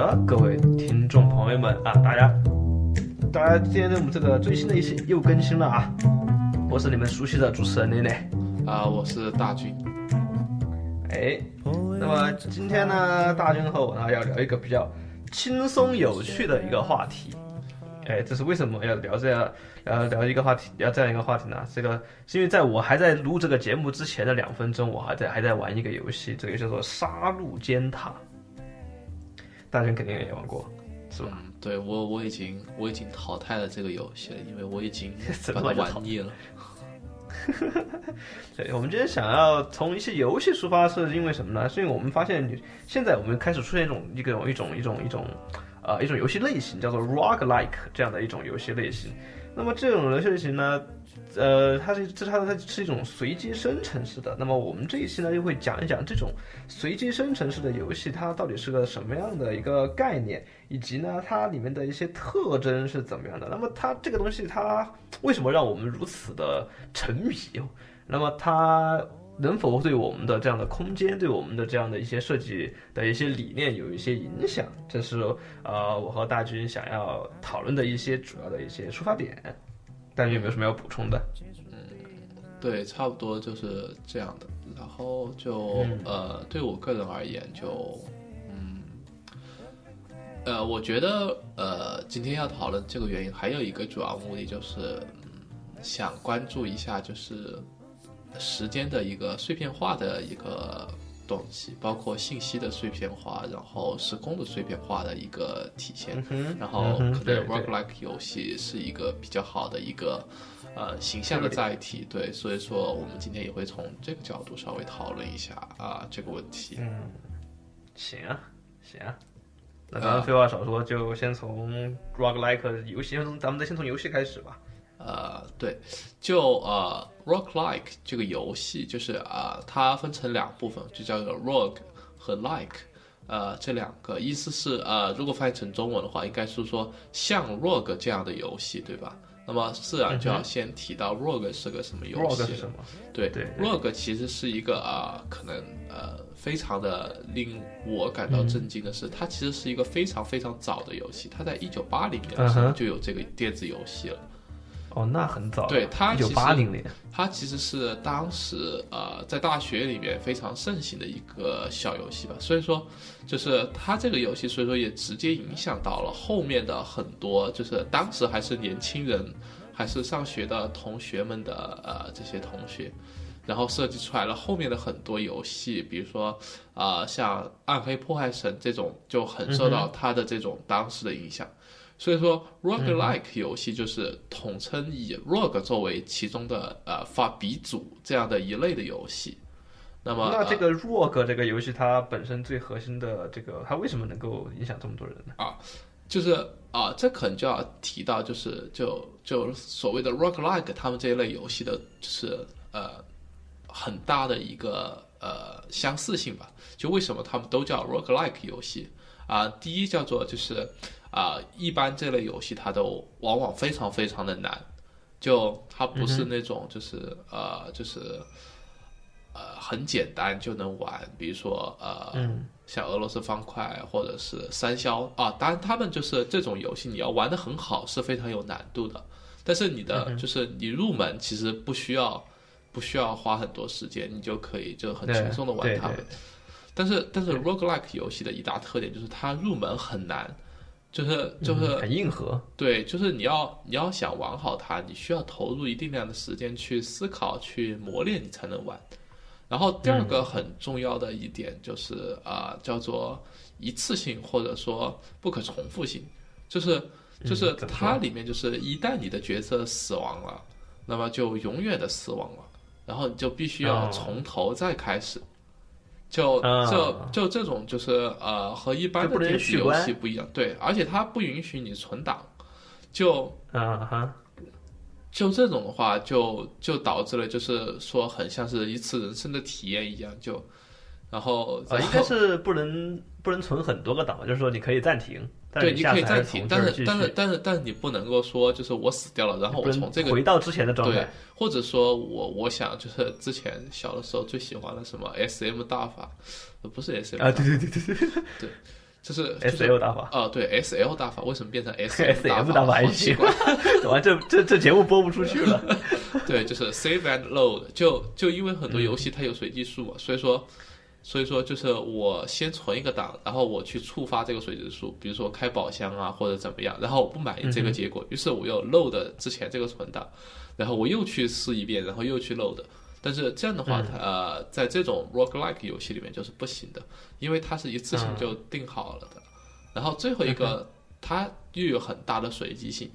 的各位听众朋友们啊，大家，大家今天我们这个最新的一期又更新了啊！我是你们熟悉的主持人内内啊，我是大军。哎，那么今天呢，大军和我呢要聊一个比较轻松有趣的一个话题。哎，这是为什么要聊这样呃聊一个话题，聊这样一个话题呢？这个是因为在我还在录这个节目之前的两分钟，我还在还在玩一个游戏，这个叫做《杀戮尖塔》。大家肯定也玩过，是吧？对我我已经我已经淘汰了这个游戏了，因为我已经 把它玩腻了。对，我们今天想要从一些游戏出发，是因为什么呢？是因为我们发现现在我们开始出现一种一个一种一种一种呃一种游戏类型，叫做 roguelike 这样的一种游戏类型。那么这种游戏类型呢？呃，它是这它它是一种随机生成式的。那么我们这一期呢，就会讲一讲这种随机生成式的游戏，它到底是个什么样的一个概念，以及呢，它里面的一些特征是怎么样的。那么它这个东西，它为什么让我们如此的沉迷？那么它能否对我们的这样的空间，对我们的这样的一些设计的一些理念有一些影响？这是呃，我和大军想要讨论的一些主要的一些出发点。大家有没有什么要补充的？嗯，对，差不多就是这样的。然后就呃，对我个人而言，就嗯，呃，我觉得呃，今天要讨论这个原因，还有一个主要目的就是，想关注一下就是时间的一个碎片化的一个。东西包括信息的碎片化，然后时空的碎片化的一个体现，然后可能 roguelike 游戏是一个比较好的一个呃形象的载体，对，所以说我们今天也会从这个角度稍微讨论一下啊这个问题。嗯，行啊，行啊，那咱们废话少说，就先从 roguelike 游戏，从咱们再先从游戏开始吧。呃，对，就呃，roguelike 这个游戏就是啊，它分成两部分，就叫做 rogue 和 like，呃，这两个意思是呃，如果翻译成中文的话，应该是说像 rogue 这样的游戏，对吧？那么自然就要先提到 rogue 是个什么游戏。rogue 是什么？对对，rogue 其实是一个啊，可能呃，非常的令我感到震惊的是，它其实是一个非常非常早的游戏，它在一九八零年的时候就有这个电子游戏了。哦，那很早。对他，一九八零年，他其实是当时呃在大学里面非常盛行的一个小游戏吧。所以说，就是他这个游戏，所以说也直接影响到了后面的很多，就是当时还是年轻人，还是上学的同学们的呃这些同学，然后设计出来了后面的很多游戏，比如说啊像《暗黑破坏神》这种，就很受到它的这种当时的影响。所以说，roguelike 游戏就是统称以 rogue 作为其中的呃发鼻祖这样的一类的游戏。那么，那这个 rogue 这个游戏它本身最核心的这个，它为什么能够影响这么多人呢？啊，就是啊，这可能就要提到，就是就就所谓的 roguelike 他们这一类游戏的，就是呃很大的一个呃相似性吧。就为什么他们都叫 roguelike 游戏啊？第一叫做就是。啊，一般这类游戏它都往往非常非常的难，就它不是那种就是呃就是呃很简单就能玩，比如说呃像俄罗斯方块或者是三消啊，当然他们就是这种游戏你要玩的很好是非常有难度的，但是你的就是你入门其实不需要不需要花很多时间，你就可以就很轻松的玩它们，但是但是 roguelike 游戏的一大特点就是它入门很难。就是就是很硬核，对，就是你要你要想玩好它，你需要投入一定量的时间去思考、去磨练，你才能玩。然后第二个很重要的一点就是啊，叫做一次性或者说不可重复性，就是就是它里面就是一旦你的角色死亡了，那么就永远的死亡了，然后你就必须要从头再开始。就就就这种就是呃和一般的电子游戏不一样，对，而且它不允许你存档，就啊哈，就这种的话就就导致了就是说很像是一次人生的体验一样，就然后啊应该是不能不能存很多个档，就是说你可以暂停。对，你可以暂停，但是但是但是但是你不能够说就是我死掉了，然后我从这个回到之前的状态，对或者说我我想就是之前小的时候最喜欢的什么 S M 大法，不是 S M 啊，对对对对对对，就是，S L 大法。啊，对，S L 大法为什么变成 S S M 大法？好奇怪，完这这这节目播不出去了。对，就是 save and load，就就因为很多游戏它有随机数嘛，所以说。所以说，就是我先存一个档，然后我去触发这个随机数，比如说开宝箱啊，或者怎么样，然后我不满意这个结果，于是我又 load 之前这个存档，然后我又去试一遍，然后又去 load。但是这样的话，它呃，在这种 roguelike 游戏里面就是不行的，因为它是一次性就定好了的。然后最后一个，它又有很大的随机性，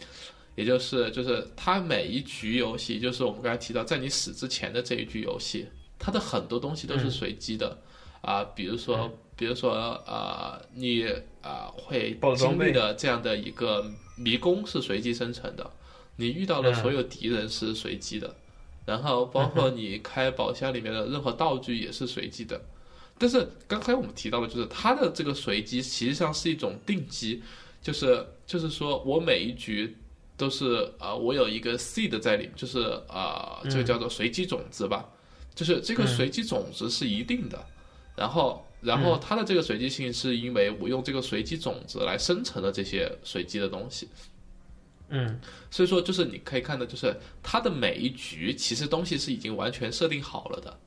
也就是就是它每一局游戏，就是我们刚才提到，在你死之前的这一局游戏，它的很多东西都是随机的。啊，比如说，比如说，呃，你啊会经历的这样的一个迷宫是随机生成的，你遇到的所有敌人是随机的，然后包括 你开宝箱里面的任何道具也是随机的。但是刚才我们提到的，就是它的这个随机实际上是一种定机，就是就是说我每一局都是啊，我有一个 seed 在里，就是啊，这个叫做随机种子吧，就是这个随机种子是一定的。然后，然后它的这个随机性是因为我用这个随机种子来生成了这些随机的东西，嗯，所以说就是你可以看到，就是它的每一局其实东西是已经完全设定好了的，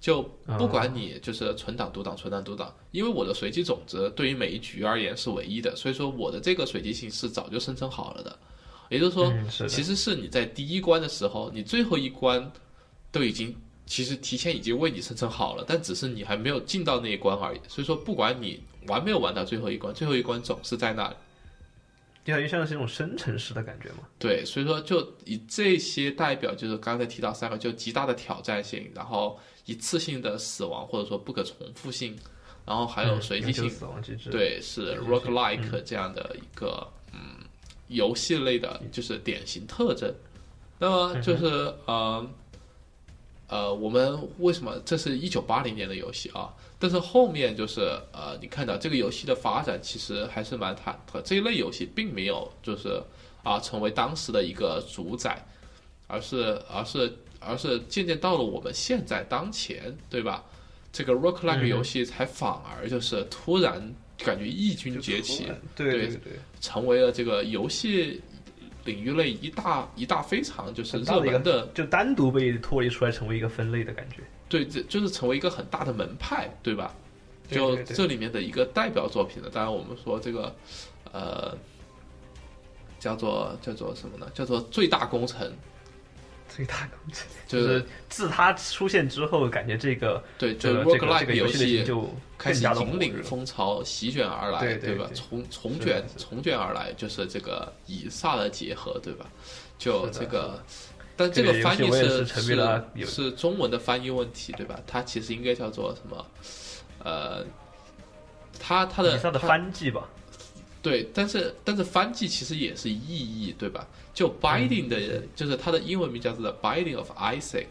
就不管你就是存档读档存档读档，因为我的随机种子对于每一局而言是唯一的，所以说我的这个随机性是早就生成好了的，也就是说，其实是你在第一关的时候，你最后一关都已经。其实提前已经为你生成好了，但只是你还没有进到那一关而已。所以说，不管你玩没有玩到最后一关，最后一关总是在那里。就感觉像是一种生成式的感觉嘛。对，所以说就以这些代表，就是刚才提到三个，就极大的挑战性，然后一次性的死亡或者说不可重复性，然后还有随机性。死亡机制。对，是 rock like 这样的一个嗯游戏类的，就是典型特征。那么就是呃。呃，我们为什么这是一九八零年的游戏啊？但是后面就是呃，你看到这个游戏的发展其实还是蛮忐忑。这一类游戏并没有就是啊成为当时的一个主宰，而是而是而是渐渐到了我们现在当前，对吧？这个 roguelike 游戏才反而就是突然感觉异军崛起，对对对，成为了这个游戏。领域类一大一大非常就是热门的，就单独被脱离出来成为一个分类的感觉。对，这就是成为一个很大的门派，对吧？就这里面的一个代表作品呢，当然我们说这个，呃，叫做叫做什么呢？叫做最大工程。最大工程就是自它出现之后，感觉这个对这个这个游戏就开始引领风潮席卷而来，对吧？从从卷从卷而来，就是这个以萨的结合，对吧？就这个，但这个翻译是是是中文的翻译问题，对吧？它其实应该叫做什么？呃，它它的以萨的翻译吧。对，但是但是翻译其实也是意译，对吧？就 Binding 的，就是它的英文名叫做 Binding of Isaac，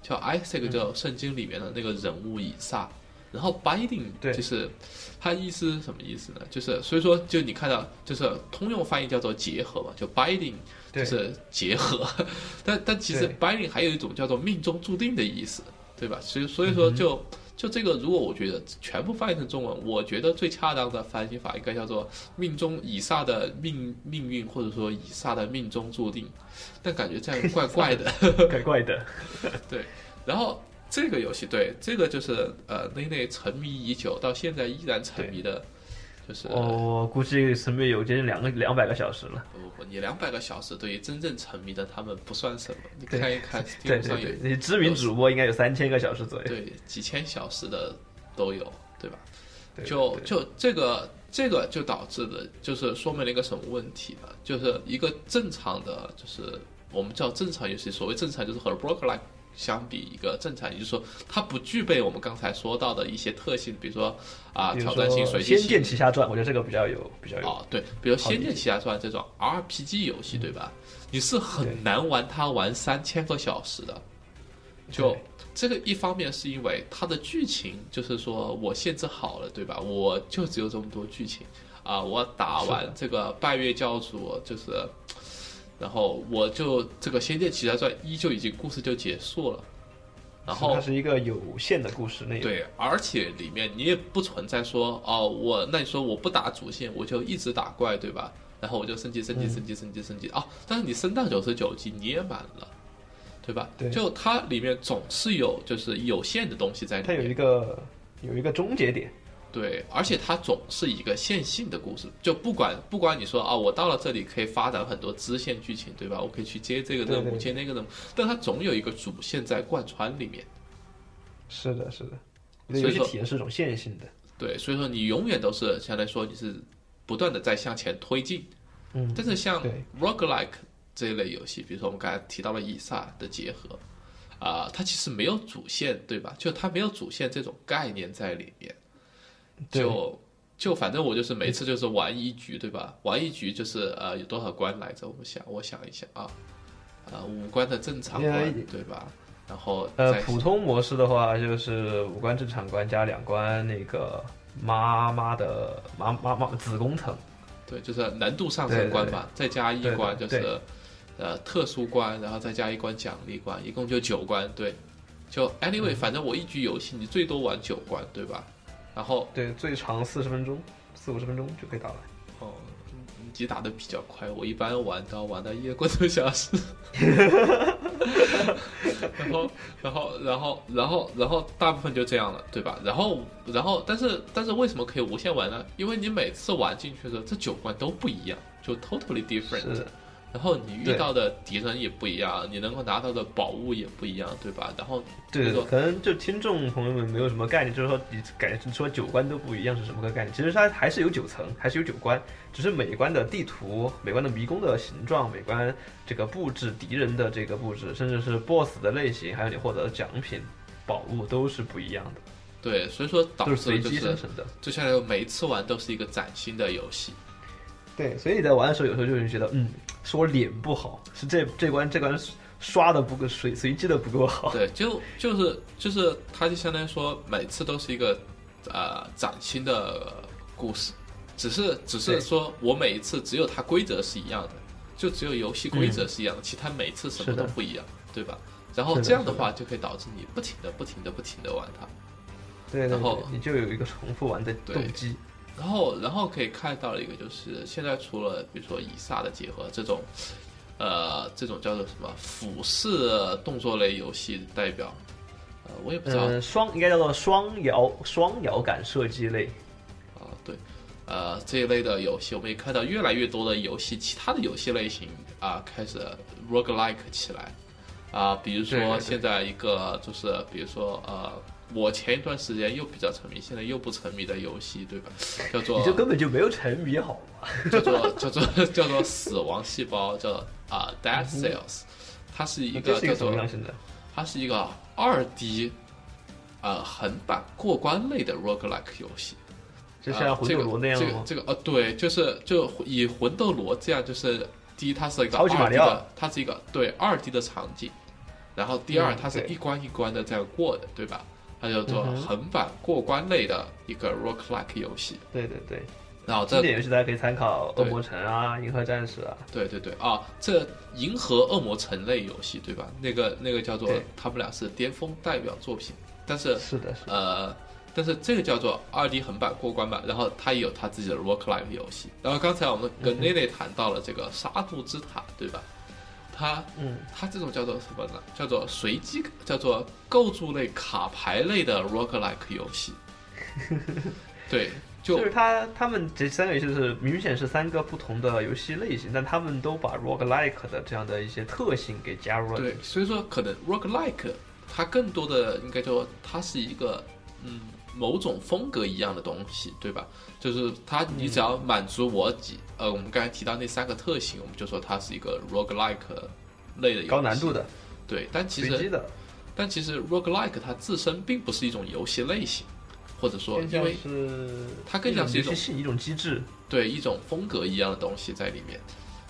叫 Isaac，叫圣经里面的那个人物以撒。然后 Binding 就是它意思是什么意思呢？就是所以说，就你看到，就是通用翻译叫做结合嘛，就 Binding 就是结合。但但其实 Binding 还有一种叫做命中注定的意思，对吧？所以所以说就。就这个，如果我觉得全部翻译成中文，我觉得最恰当的翻译法应该叫做“命中以撒的命命运”或者说“以撒的命中注定”，但感觉这样怪 怪的，怪怪的。对，然后这个游戏，对这个就是呃，内内沉迷已久，到现在依然沉迷的。就是我估计沉迷有接近两个两百个小时了。不不不，你两百个小时对于真正沉迷的他们不算什么。你看一看，对对对，你知名主播应该有三千个小时左右。对，几千小时的都有，对吧？就就这个这个就导致的，就是说明了一个什么问题呢？就是一个正常的，就是我们叫正常游戏，所谓正常就是和 broker like。相比一个正常，也就是说，它不具备我们刚才说到的一些特性，比如说啊，挑战性、随机性。仙剑奇侠传，我觉得这个比较有比较有。哦，对，比如仙剑奇侠传这种 RPG 游戏，对吧？你是很难玩它玩三千个小时的。就这个一方面是因为它的剧情，就是说我限制好了，对吧？我就只有这么多剧情啊，我打完这个拜月教主就是。然后我就这个《仙剑奇侠传一》就已经故事就结束了，然后它是一个有限的故事内容。对，而且里面你也不存在说哦，我那你说我不打主线，我就一直打怪，对吧？然后我就升级升级升级升级升级哦，但是你升到九十九级你也满了，对吧？对就它里面总是有就是有限的东西在里它有一，个有一个终结点。对，而且它总是一个线性的故事，就不管不管你说啊，我到了这里可以发展很多支线剧情，对吧？我可以去接这个任务，接那个任务，但它总有一个主线在贯穿里面。是的，是的，你的游戏所以说体验是一种线性的。对，所以说你永远都是相当于说你是不断的在向前推进。嗯，但是像 roguelike 这一类游戏，比如说我们刚才提到了以撒的结合，啊、它其实没有主线，对吧？就它没有主线这种概念在里面，对就就反正我就是每次就是玩一局，对吧？玩一局就是呃有多少关来着？我们想我想一下啊，呃五关的正常关，对吧？然后呃，普通模式的话就是五关正常关加两关那个妈妈的妈妈妈子宫层。对，就是难度上升关嘛，再加一关就是呃特殊关，然后再加一关奖励关，一共就九关。对，就嗯 anyway，、反正我一局游戏你最多玩九关，对吧？然后对，最长四十分钟，四五十分钟就可以打完。哦，你打的比较快，我一般玩到玩到一个多小时。然后，然后，然后，然后，然后大部分就这样了，对吧？然后，然后，但是，但是为什么可以无限玩呢？因为你每次玩进去的时候，这九关都不一样，就 totally different。然后你遇到的敌人也不一样，你能够拿到的宝物也不一样，对吧？然后对这个可能就听众朋友们没有什么概念，就是说你感觉说九关都不一样是什么个概念？其实它还是有九层，还是有九关，只是每一关的地图、每关的迷宫的形状、每关这个布置、敌人的这个布置，甚至是 BOSS 的类型，还有你获得的奖品、宝物都是不一样的，对，所以说导致就是机生成的。就相当于每一次玩都是一个崭新的游戏。对，所以你在玩的时候，有时候就会觉得，嗯，是我脸不好，是这这关这关刷的不够随随机的不够好。对，就就是就是，它就相当于说每次都是一个呃崭新的故事，只是只是说我每一次只有它规则是一样的，就只有游戏规则是一样的，其他每次什么都不一样，对吧？然后这样的话就可以导致你不停的不停的不停的玩它。对对然后，你就有一个重复玩的对动机。然后，然后可以看到一个就是现在除了比如说以撒的结合这种，呃，这种叫做什么俯视动作类游戏代表，呃，我也不知道。嗯，双应该叫做双摇双摇杆射击类。啊，对，呃，这一类的游戏，我们也看到越来越多的游戏，其他的游戏类型啊，开始 roguelike 起来。啊，比如说现在一个就是，比如说呃，我前一段时间又比较沉迷，现在又不沉迷的游戏，对吧？叫做你就根本就没有沉迷好吗？叫做叫做叫做死亡细胞，叫啊 Dead Cells，它是一个叫做？它是一个二 D 呃横版过关类的 roguelike 游戏。就像魂斗罗那样这个吗？这个这个呃，对，就是就以魂斗罗这样，就是第一它是一个二超级马 D 的，它是一个对二 D 的场景，然后第二嗯它是一关一关的这样过的，对吧？它叫做横版过关类的一个 roguelike 游戏。对对对，然后这经典游戏大家可以参考《恶魔城》啊，《银河战士》啊。对对对啊，这银河恶魔城类游戏对吧？那个那个叫做他们俩是巅峰代表作品，但是是的，是的。呃，但是这个叫做二 D 横版过关版，然后它也有它自己的 roguelike 游戏。然后刚才我们跟内内谈到了这个杀戮之塔，对吧？它嗯，它这种叫做什么呢？叫做随机，叫做构筑类卡牌类的 roguelike 游戏。对，就就是它他们这三个游戏是明显是三个不同的游戏类型，但他们都把 roguelike 的这样的一些特性给加入了。对，所以说可能 roguelike 它更多的应该说它是一个嗯某种风格一样的东西，对吧？就是它你只要满足我几、呃我们刚才提到那三个特性，我们就说它是一个 roguelike 类的高难度。的、对，但其实但其实 roguelike 它自身并不是一种游戏类型，或者说因为是它更像是一种游戏一种机制。对一种风格一样的东西在里面，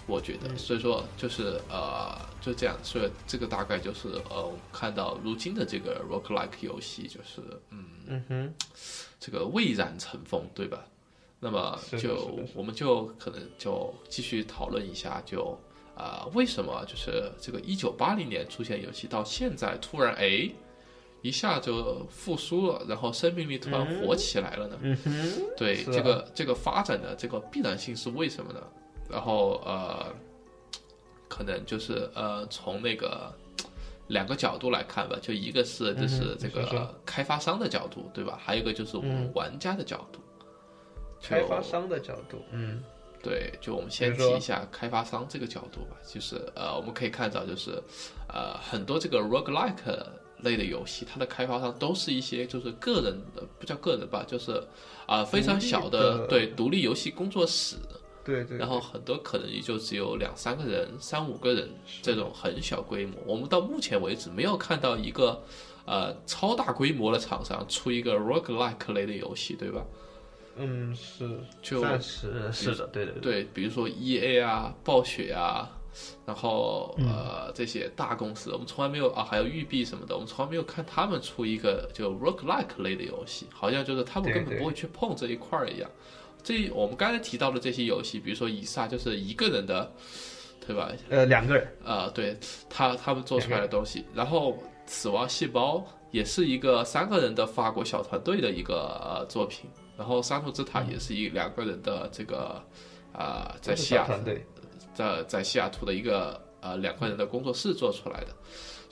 我觉得，嗯所以说就是呃就这样，所以这个大概就是呃我们看到如今的这个 roguelike 游戏就是嗯嗯哼，这个蔚然成风，对吧？那么就我们就可能就继续讨论一下就。啊、为什么就是这个一九八零年出现游戏，到现在突然哎，一下就复苏了，然后生命力突然火起来了呢？嗯哼，对，啊这个这个发展的这个必然性是为什么呢？然后呃，可能就是呃，从那个两个角度来看吧，就一个是就是这个开发商的角度，对吧？还有一个就是我们玩家的角度。开发商的角度，嗯对，就我们先提一下开发商这个角度吧，就是呃，我们可以看到，就是呃，很多这个 roguelike 类的游戏，它的开发商都是一些就是个人的，不叫个人吧，就是啊、非常小的对独立游戏工作室，对对，然后很多可能也就只有两三个人、三五个人这种很小规模。我们到目前为止没有看到一个呃超大规模的厂商出一个 roguelike 类的游戏，对吧？嗯是，就暂时是的，对对对，对，比如说 E A 啊、暴雪啊，然后嗯呃这些大公司，我们从来没有啊，还有育碧什么的，我们从来没有看他们出一个就 roguelike 类的游戏，好像就是他们根本不会去碰这一块儿一样。这我们刚才提到的这些游戏，比如说以撒就是一个人的，对吧？呃两个人，呃，对他他们做出来的东西，然后死亡细胞也是一个三个人的法国小团队的一个呃作品，然后沙图之塔也是一两个人的这个啊、在西雅团队，在在西雅图的一个呃两个人的工作室做出来的，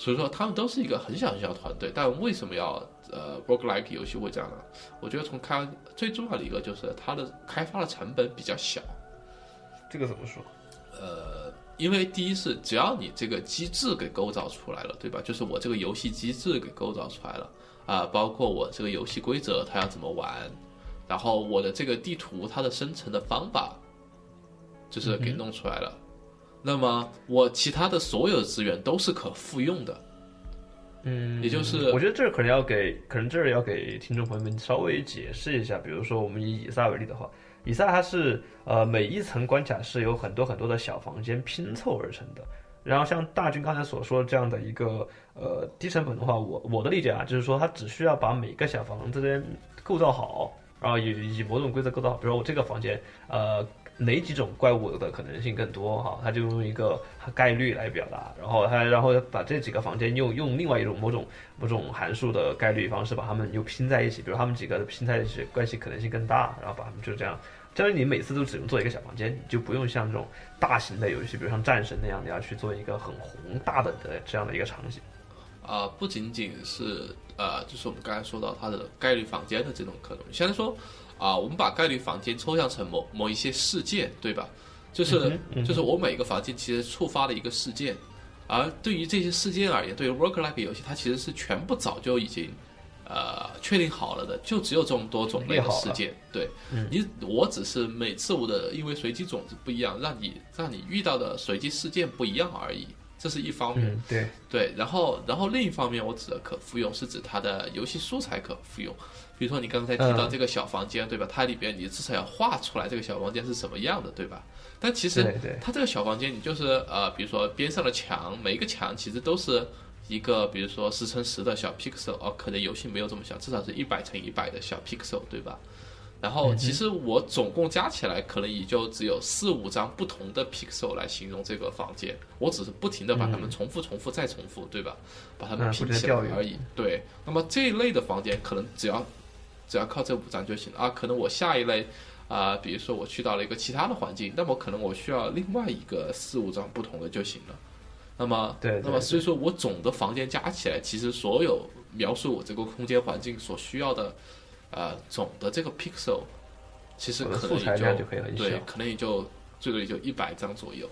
所以说他们都是一个很小很小的团队，但为什么要呃 roguelike 游戏会这样呢？我觉得从开最重要的一个就是它的开发的成本比较小。这个怎么说？呃，因为第一是只要你这个机制给构造出来了，对吧？就是我这个游戏机制给构造出来了啊、包括我这个游戏规则它要怎么玩，然后我的这个地图它的生成的方法，就是给弄出来了。那么我其他的所有资源都是可复用的，嗯，也就是我觉得这儿可能要给，可能这儿要给听众朋友们稍微解释一下。比如说，我们以以撒为例的话，以撒它是呃每一层关卡是有很多很多的小房间拼凑而成的。然后像大军刚才所说的这样的一个呃低成本的话，我我的理解啊，就是说它只需要把每个小房子间构造好，然后以以某种规则构造好，比如说我这个房间呃哪几种怪物的可能性更多哈，它就用一个概率来表达，然后它然后把这几个房间用用另外一种某种某种函数的概率方式把它们又拼在一起，比如它们几个拼在一起关系可能性更大，然后把它们就这样。这样你每次都只用做一个小房间，你就不用像这种大型的游戏，比如像战神那样，你要去做一个很宏大的的这样的一个场景。啊、不仅仅是呃，就是我们刚才说到它的概率房间的这种可能性。现在说啊、我们把概率房间抽象成某某一些事件，对吧？就是、就是我每个房间其实触发了一个事件，而对于这些事件而言，对于 Work-like 游戏，它其实是全部早就已经呃确定好了的，就只有这么多种类的事件。对、你，我只是每次我的因为随机种子不一样，让你让你遇到的随机事件不一样而已。这是一方面。嗯，对，对，然后然后另一方面，我指的可复用是指它的游戏素材可复用。比如说你刚才提到嗯这个小房间，对吧？它里边你至少要画出来这个小房间是什么样的，对吧？但其实它这个小房间，你就是呃，比如说边上的墙，每一个墙其实都是一个，比如说十乘十的小 pixel，哦，可能游戏没有这么小，至少是一百乘一百的小 pixel，对吧？然后其实我总共加起来可能也就只有四五张不同的 pixel 来形容这个房间，我只是不停的把它们重复、重复再重复，对吧？把它们嗯拼起来而已。对，那么这一类的房间可能只要只要靠这五张就行了啊。可能我下一类啊、比如说我去到了一个其他的环境，那么可能我需要另外一个四五张不同的就行了。那么，对对那么所以说我总的房间加起来，其实所有描述我这个空间环境所需要的，呃，总的这个 pixel，其实可能也就对，可能也就最多也就一百张左右。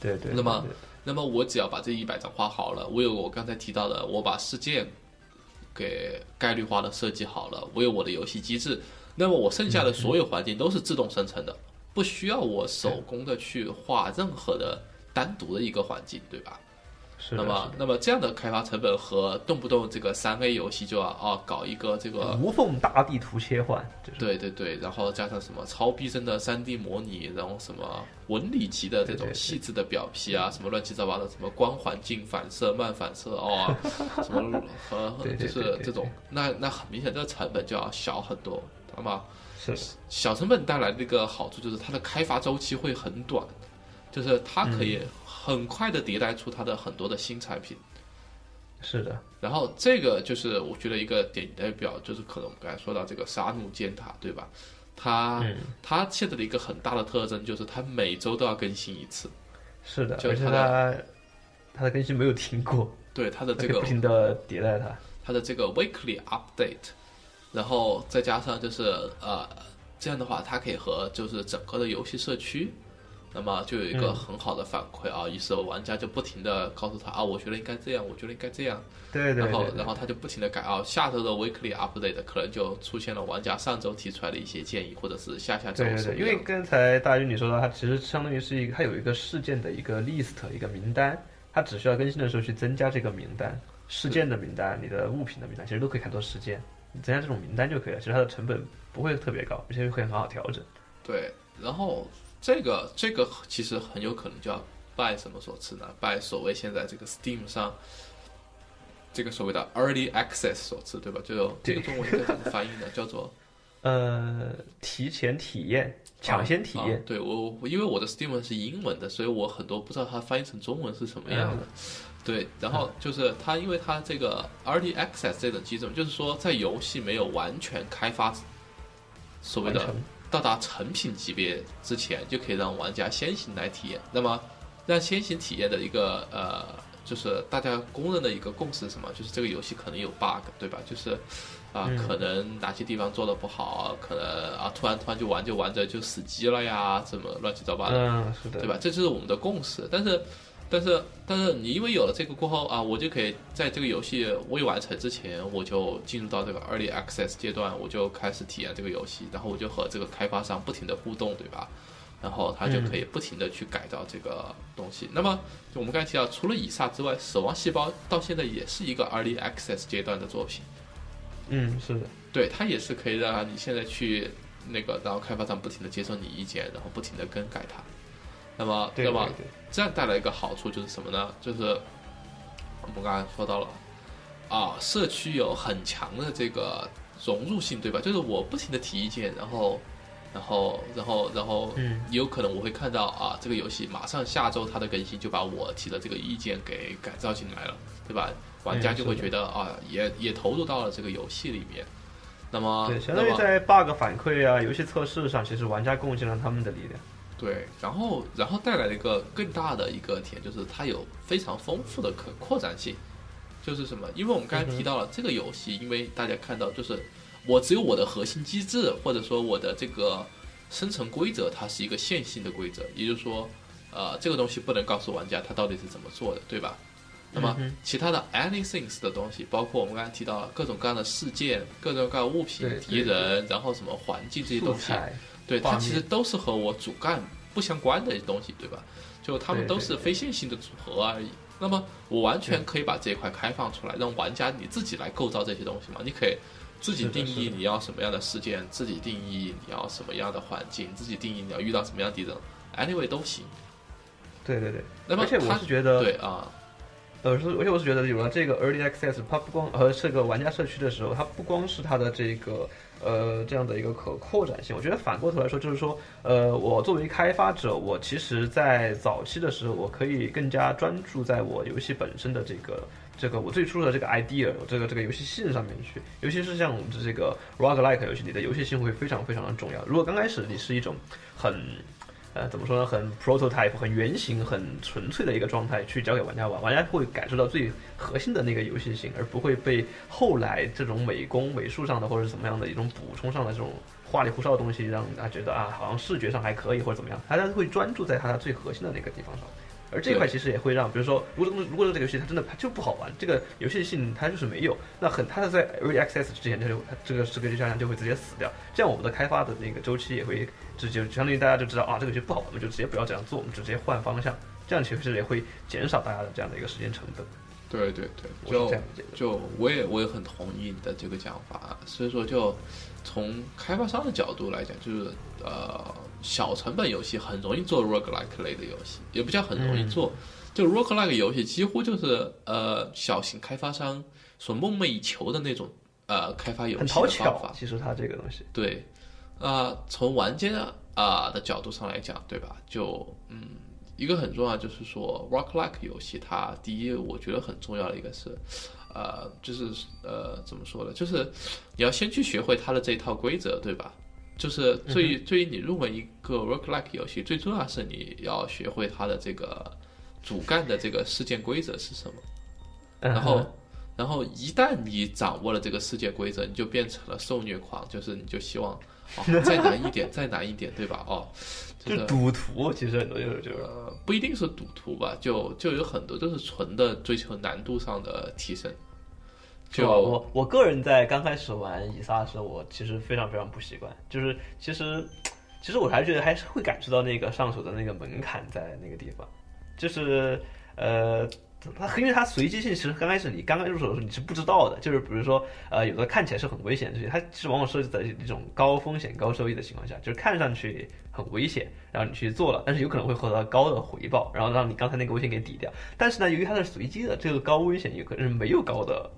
对对。那么那么我只要把这一百张画好了，我有我刚才提到的，我把事件给概率化的设计好了，我有我的游戏机制，那么我剩下的所有环境都是自动生成的，不需要我手工的去画任何的单独的一个环境，对吧？是的那么，那么这样的开发成本和动不动这个三 A 游戏就要啊搞一个这个无缝大地图切换，就是。对对对，然后加上什么超逼真的 3D 模拟，然后什么纹理级的这种细致的表皮啊，什么乱七八糟的，什么光环境反射、慢反射哦，什么和和就是这种，那那很明显这个成本就要小很多，那么是小成本带来的一个好处就是它的开发周期会很短，就是它可以嗯很快的迭代出它的很多的新产品。是的，然后这个就是我觉得一个典型代表，就是可能我们刚才说到这个沙努尖塔，对吧？它、嗯它现在的一个很大的特征就是它每周都要更新一次，是的，就它它它的更新没有停过，对它的这个不停的迭代它。它的这个 weekly update，然后再加上就是呃这样的话，它可以和就是整个的游戏社区，那么就有一个嗯很好的反馈啊，于是玩家就不停的告诉他啊，我觉得应该这样，我觉得应该这样，对对然后对，然后他就不停的改啊，下周的 weekly update 可能就出现了玩家上周提出来的一些建议，或者是下下周对对对，因为刚才大鱼你说到，它其实相当于是一个，它有一个事件的一个 list 一个名单，它只需要更新的时候去增加这个名单，事件的名单、你的物品的名单，其实都可以看作事件，你增加这种名单就可以了。其实它的成本不会特别高，而且会很好调整。对，然后这个这个其实很有可能就要拜什么所赐呢？拜所谓现在这个 Steam 上这个所谓的 Early Access 所赐，对吧？就这个中文应该怎么翻译呢？叫做呃，提前体验、抢先体验啊，对我，我因为我的 Steam 是英文的，所以我很多不知道它翻译成中文是什么样的。对，然后就是它，因为它这个 Early Access 这种机制，就是说在游戏没有完全开发所谓的到达成品级别之前，就可以让玩家先行来体验。那么，让先行体验的一个呃，就是大家公认的一个共识是什么？就是这个游戏可能有 bug，对吧？就是啊、嗯可能哪些地方做的不好，可能啊，突然突然就玩就玩着就死机了呀，什么乱七八糟的。嗯，是的，对吧？这就是我们的共识。但是，但是，但是你因为有了这个过后啊，我就可以在这个游戏未完成之前，我就进入到这个 early access 阶段，我就开始体验这个游戏，然后我就和这个开发商不停的互动，对吧？然后他就可以不停的去改造这个东西。那么就我们刚才提到，除了以撒之外，死亡细胞到现在也是一个 early access 阶段的作品。嗯，是的，对，它也是可以让你现在去那个，然后开发商不停的接受你意见，然后不停的更改它。那么，对那么对对，这样带来一个好处就是什么呢？就是我们刚才说到了啊，社区有很强的这个融入性，对吧？就是我不停的提意见，然后，然后，然后，然后，嗯，有可能我会看到啊，这个游戏马上下周它的更新就把我提的这个意见给改造进来了，对吧？玩家就会觉得啊，也也投入到了这个游戏里面。那么，对，相当于在 bug 反馈啊、游戏测试上，其实玩家贡献了他们的力量。对，然后然后带来了一个更大的一个点，就是它有非常丰富的可扩展性。就是什么？因为我们刚才提到了、这个游戏，因为大家看到就是我只有我的核心机制，或者说我的这个生成规则，它是一个线性的规则，也就是说，呃，这个东西不能告诉玩家它到底是怎么做的，对吧？那么其他的 anything 的东西，包括我们刚才提到了各种各样的事件、各种各样的物品、敌人，然后什么环境这些东西，材，对，它其实都是和我主干不相关的东西，对吧？就他们都是非线性的组合而已。那么我完全可以把这一块开放出来，让玩家你自己来构造这些东西嘛。你可以自己定义你要什么样的事件，自己定义你要什么样的环境，自己定义你要遇到什么样的敌人，anyway 都行。对对对。那么而且我是觉得，对啊，呃，是而且我是觉得有了这个 early access，它不光呃这个玩家社区的时候，它不光是它的这个呃这样的一个可扩展性，我觉得反过头来说，就是说，呃，我作为开发者，我其实在早期的时候，我可以更加专注在我游戏本身的这个。这个我最初的这个 idea，这个这个游戏性上面去，尤其是像我们的这个 roguelike 游戏，你的游戏性会非常非常的重要。如果刚开始你是一种很呃，怎么说呢？很 prototype、很原型、很纯粹的一个状态去交给玩家玩，玩家会感受到最核心的那个游戏性，而不会被后来这种美工、美术上的或者怎么样的一种补充上的这种花里胡哨的东西，让他觉得啊，好像视觉上还可以或者怎么样，大家会专注在它最核心的那个地方上。而这一块其实也会让，比如说，如果如果这个游戏它真的它就不好玩，这个游戏性它就是没有，那很它在 early access 之前，它就它这个这个就像就会直接死掉，这样我们的开发的那个周期也会直接相当于大家就知道啊，这个游戏不好玩，我们就直接不要这样做，我们就直接换方向，这样其实也会减少大家的这样的一个时间成本。对对对，就。就我也我也很同意你的这个讲法，所以说就从开发商的角度来讲，就是呃小成本游戏很容易做 roguelike 类的游戏，也不叫很容易做，就 roguelike 游戏几乎就是呃小型开发商所梦寐以求的那种呃开发游戏的方法，。其实它这个东西，对，啊、从玩家啊、的角度上来讲，对吧？就嗯，一个很重要就是说 roguelike 游戏，它第一我觉得很重要的一个是，呃，就是呃怎么说呢，就是你要先去学会它的这一套规则，对吧？就是对于对于你入门一个 roguelike 游戏，最重要是你要学会它的这个主干的这个事件规则是什么。然后，然后一旦你掌握了这个世界规则，你就变成了受虐狂，就是你就希望哦再难一点，再难一点，对吧？哦，就赌徒，其实很多就是这个呃不一定是赌徒吧，就就有很多就是纯的追求难度上的提升。就我我个人在刚开始玩以撒的时候，我其实非常非常不习惯，就是其实其实我还是觉得还是会感受到那个上手的那个门槛在那个地方，就是呃。它因为它随机性，其实刚开始你刚刚入手的时候你是不知道的，就是比如说呃有的看起来是很危险的东西，它其实往往设计在一种高风险高收益的情况下，就是看上去很危险，然后你去做了，但是有可能会获得高的回报，然后让你刚才那个危险给抵掉。但是呢，由于它是随机的，这个高危险有可能是没有高的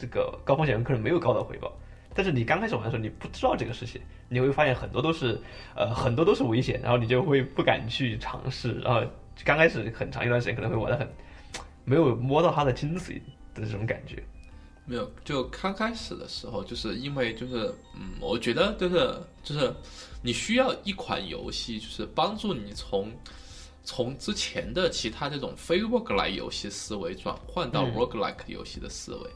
这个高风险有可能没有高的回报。但是你刚开始玩的时候，你不知道这个事情，你会发现很多都是呃很多都是危险，然后你就会不敢去尝试，然后刚开始很长一段时间可能会玩的很。没有摸到它的精髓的这种感觉，没有。就刚开始的时候，就是因为就是嗯，我觉得就是就是你需要一款游戏，就是帮助你从从之前的其他这种非 roguelike 游戏思维转换到 roguelike 游戏的思维。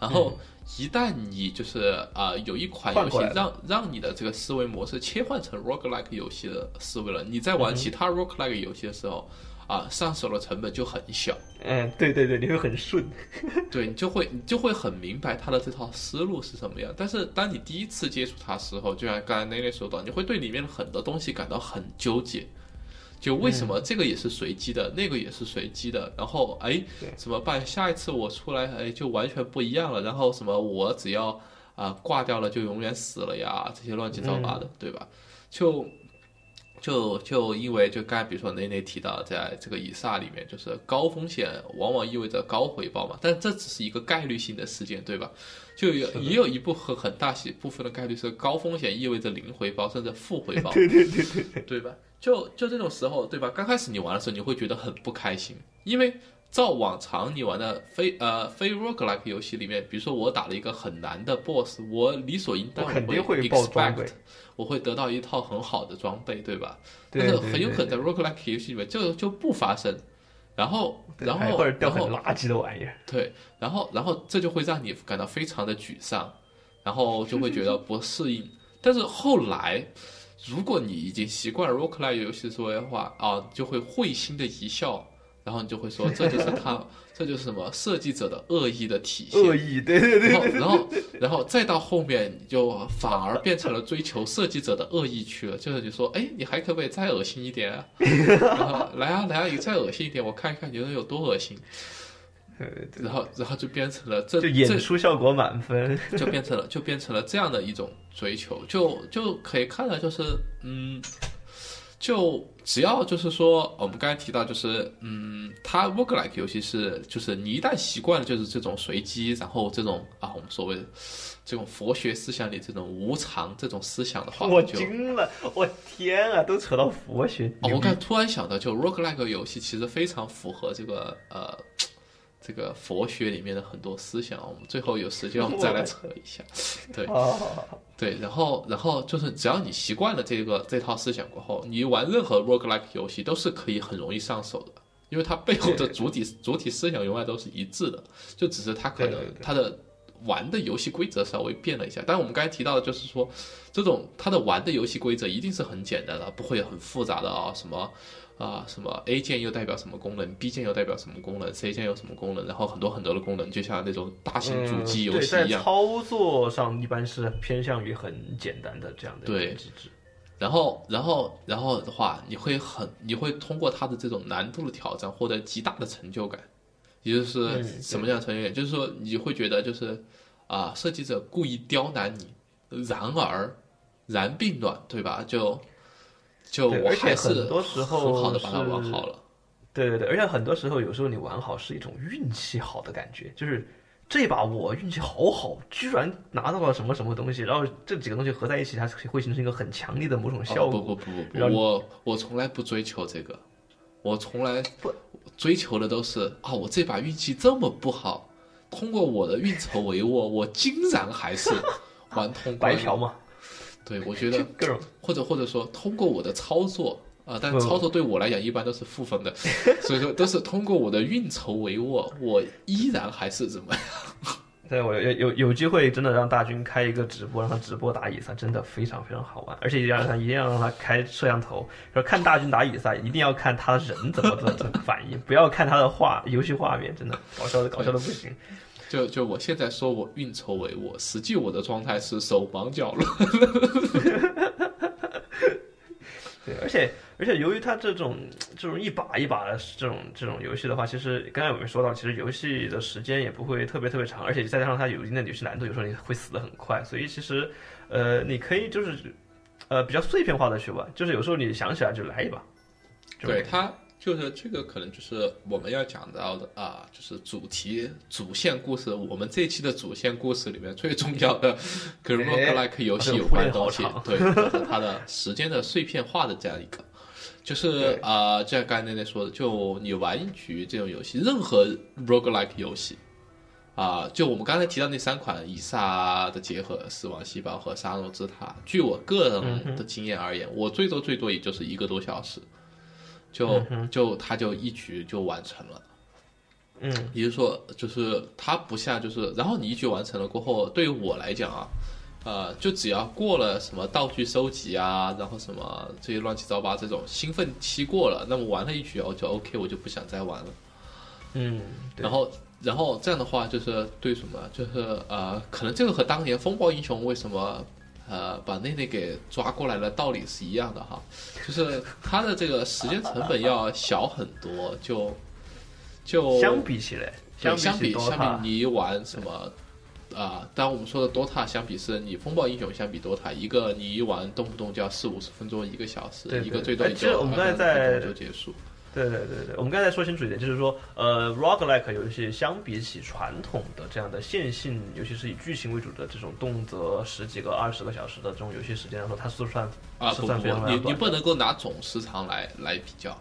然后一旦你就是啊有一款游戏让让你的这个思维模式切换成 roguelike 游戏的思维了，你在玩其他 roguelike 游戏的时候。啊，上手的成本就很小。嗯，对对对，你会很顺。对你就会你就会很明白他的这套思路是什么样。但是当你第一次接触它时候，就像刚才那那说到，你会对里面的很多东西感到很纠结。就为什么这个也是随机的，那个也是随机的？然后哎，怎么办？下一次我出来哎就完全不一样了。然后什么我只要啊挂掉了就永远死了呀？这些乱七八糟的，对吧？就。就就因为就刚才比如说内内提到，在这个以撒里面，就是高风险往往意味着高回报嘛，但这只是一个概率性的事件，对吧？就有也有一部分很大些部分的概率是高风险意味着零回报甚至负回报，对对对对，对吧？就就这种时候，对吧？刚开始你玩的时候，你会觉得很不开心，因为照往常你玩的非呃非 roguelike 游戏里面，比如说我打了一个很难的 boss，我理所应当肯定会 expect。我会得到一套很好的装备，对吧？但是很有可能在 roguelike 游戏里面就就不发生，然后然后或者掉很垃圾的玩意儿，对，然后然后这就会让你感到非常的沮丧，然后就会觉得 不适应。但是后来，如果你已经习惯了 roguelike 游戏思维的话啊，就会会心的一笑。然后你就会说，这就是他，这就是什么设计者的恶意的体现。恶意，对对对。然后，然后，然后再到后面，你就反而变成了追求设计者的恶意去了。就是你说，哎，你还可不可以再恶心一点啊？然后来啊，来啊，你再恶心一点，我看一看你能有多恶心。然后，然后就变成了这，就演出效果满分，就变成了，就变成了这样的一种追求，就就可以看到，就是嗯。就只要就是说，我们刚才提到，就是嗯，它 roguelike 游戏是，就是你一旦习惯了，就是这种随机，然后这种啊，我们所谓的这种佛学思想里这种无常这种思想的话，我惊了，我天啊，都扯到佛学。哦，我刚突然想到，就 roguelike 游戏其实非常符合这个呃。这个佛学里面的很多思想，我们最后有时间我们再来扯一下。对，对，然后，然后就是只要你习惯了这个这套思想过后，你玩任何 roguelike 游戏都是可以很容易上手的，因为它背后的主体主体思想永远都是一致的，就只是它可能它的玩的游戏规则稍微变了一下。但是我们刚才提到的就是说，这种它的玩的游戏规则一定是很简单的，不会很复杂的啊什么。啊，什么 A 键又代表什么功能，B 键又代表什么功能，C 键有什么功能，然后很多很多的功能，就像那种大型主机游戏一样。操作上一般是偏向于很简单的这样的机制。然后，然后，然后的话，你会很，你会通过它的这种难度的挑战获得极大的成就感。也就是什么样的成就感？就是说你会觉得就是啊，设计者故意刁难你，然而然并卵，对吧？就。就而且很多时候很好的把它玩好了，对对对，而且很多时候有时候你玩好是一种运气好的感觉，就是这把我运气好好，居然拿到了什么什么东西，然后这几个东西合在一起，它会形成一个很强烈的某种效果。不不不不，我我从来不追求这个，我从来不追求的都是啊，我这把运气这么不好，通过我的运筹帷幄，我竟然还是 玩通关。白嫖嘛，对，我觉得各种或者或者说通过我的操作啊、但嗯操作对我来讲一般都是负分的，所以说都是通过我的运筹帷幄，我依然还是怎么样？对，我有有有机会真的让大军开一个直播，让他直播打野赛，真的非常非常好玩，而且一定要让他一定要让他开摄像头，说看大军打野赛，一定要看他人怎么怎么怎么反应，不要看他的画游戏画面，真的搞笑的搞笑的不行。就就我现在说我运筹帷幄，实际我的状态是手忙脚乱。对，而且而且由于它这种这种一把一把的这种这种游戏的话，其实刚才我们说到，其实游戏的时间也不会特别特别长，而且再加上它有一定的游戏难度，有时候你会死的很快，所以其实呃你可以就是呃比较碎片化的去玩，就是有时候你想起来就来一把。对它就是这个，可能就是我们要讲到的啊，就是主题主线故事。我们这一期的主线故事里面最重要的 跟哎 roguelike 游戏有关的东西，对，就是它的时间的碎片化的这样一个。就是对啊，就像刚才那那说的，就你玩一局这种游戏，任何 roguelike 游戏啊，就我们刚才提到那三款以撒的结合，《死亡细胞》和《沙诺之塔》，据我个人的经验而言，我最多最多也就是一个多小时，就就他就一局就完成了。嗯，也就是说，就是他不像就是，然后你一局完成了过后，对于我来讲啊，呃，就只要过了什么道具收集啊，然后什么这些乱七八糟这种兴奋期过了，那么玩了一局我就 OK，我就不想再玩了。嗯，然后，然后这样的话就是对什么，就是呃，可能这个和当年风暴英雄为什么呃把内内给抓过来的道理是一样的哈，就是它的这个时间成本要小很多，就就相比起来，对相比相 DOTA 比你玩什么啊、当然我们说的 DOTA 相比是你风暴英雄相比 DOTA，一个你一玩动不动就要四五十分钟，一个小时，对对一个最多也哎其实我们在就结束。对对对对，我们刚才说清楚一点，就是说，呃，roguelike 游戏相比起传统的这样的线性，尤其是以剧情为主的这种动辄十几个、二十个小时的这种游戏时间来说，它是算啊，是算非常。你你不能够拿总时长来来比较，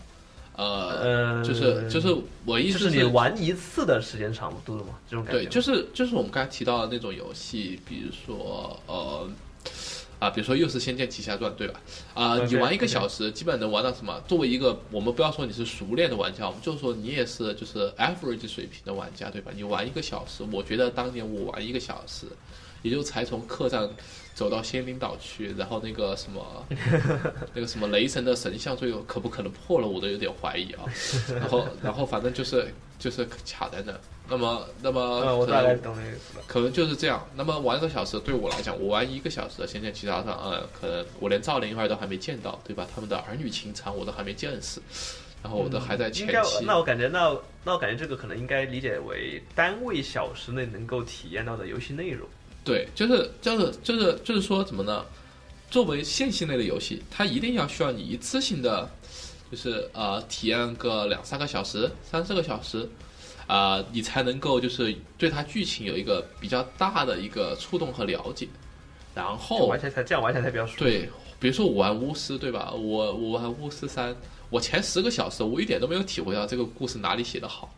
呃，呃，就是就是我意思就是你玩一次的时间长度嘛，这种感觉。对，就是就是我们刚才提到的那种游戏，比如说呃啊，比如说又是《仙剑奇侠传》，对吧？啊、你玩一个小时，基本能玩到什么？作为一个我们不要说你是熟练的玩家，我们就说你也是就是 average 水平的玩家，对吧？你玩一个小时，我觉得当年我玩一个小时，也就才从客栈走到仙灵岛去，然后那个什么 那个什么雷神的神像最后可不可能破了，我都有点怀疑啊。然后然后反正就是就是卡在那。那么那么呃，我可能大概懂那意思了。可能就是这样。那么玩一个小时对我来讲，我玩一个小时的《仙剑奇侠传》，嗯，可能我连赵灵儿都还没见到，对吧？他们的儿女情长我都还没见识，然后我都还在前期。，那我感觉那那我感觉这个可能应该理解为单位小时内能够体验到的游戏内容。对，就是就是就是就是说怎么呢？作为线性类的游戏，它一定要需要你一次性的，就是呃体验个两三个小时、三四个小时，啊、你才能够就是对它剧情有一个比较大的一个触动和了解。然后玩起来才这样玩起来才比较舒服。对，比如说我玩巫师，对吧？我我玩巫师三，我前十个小时我一点都没有体会到这个故事哪里写的好。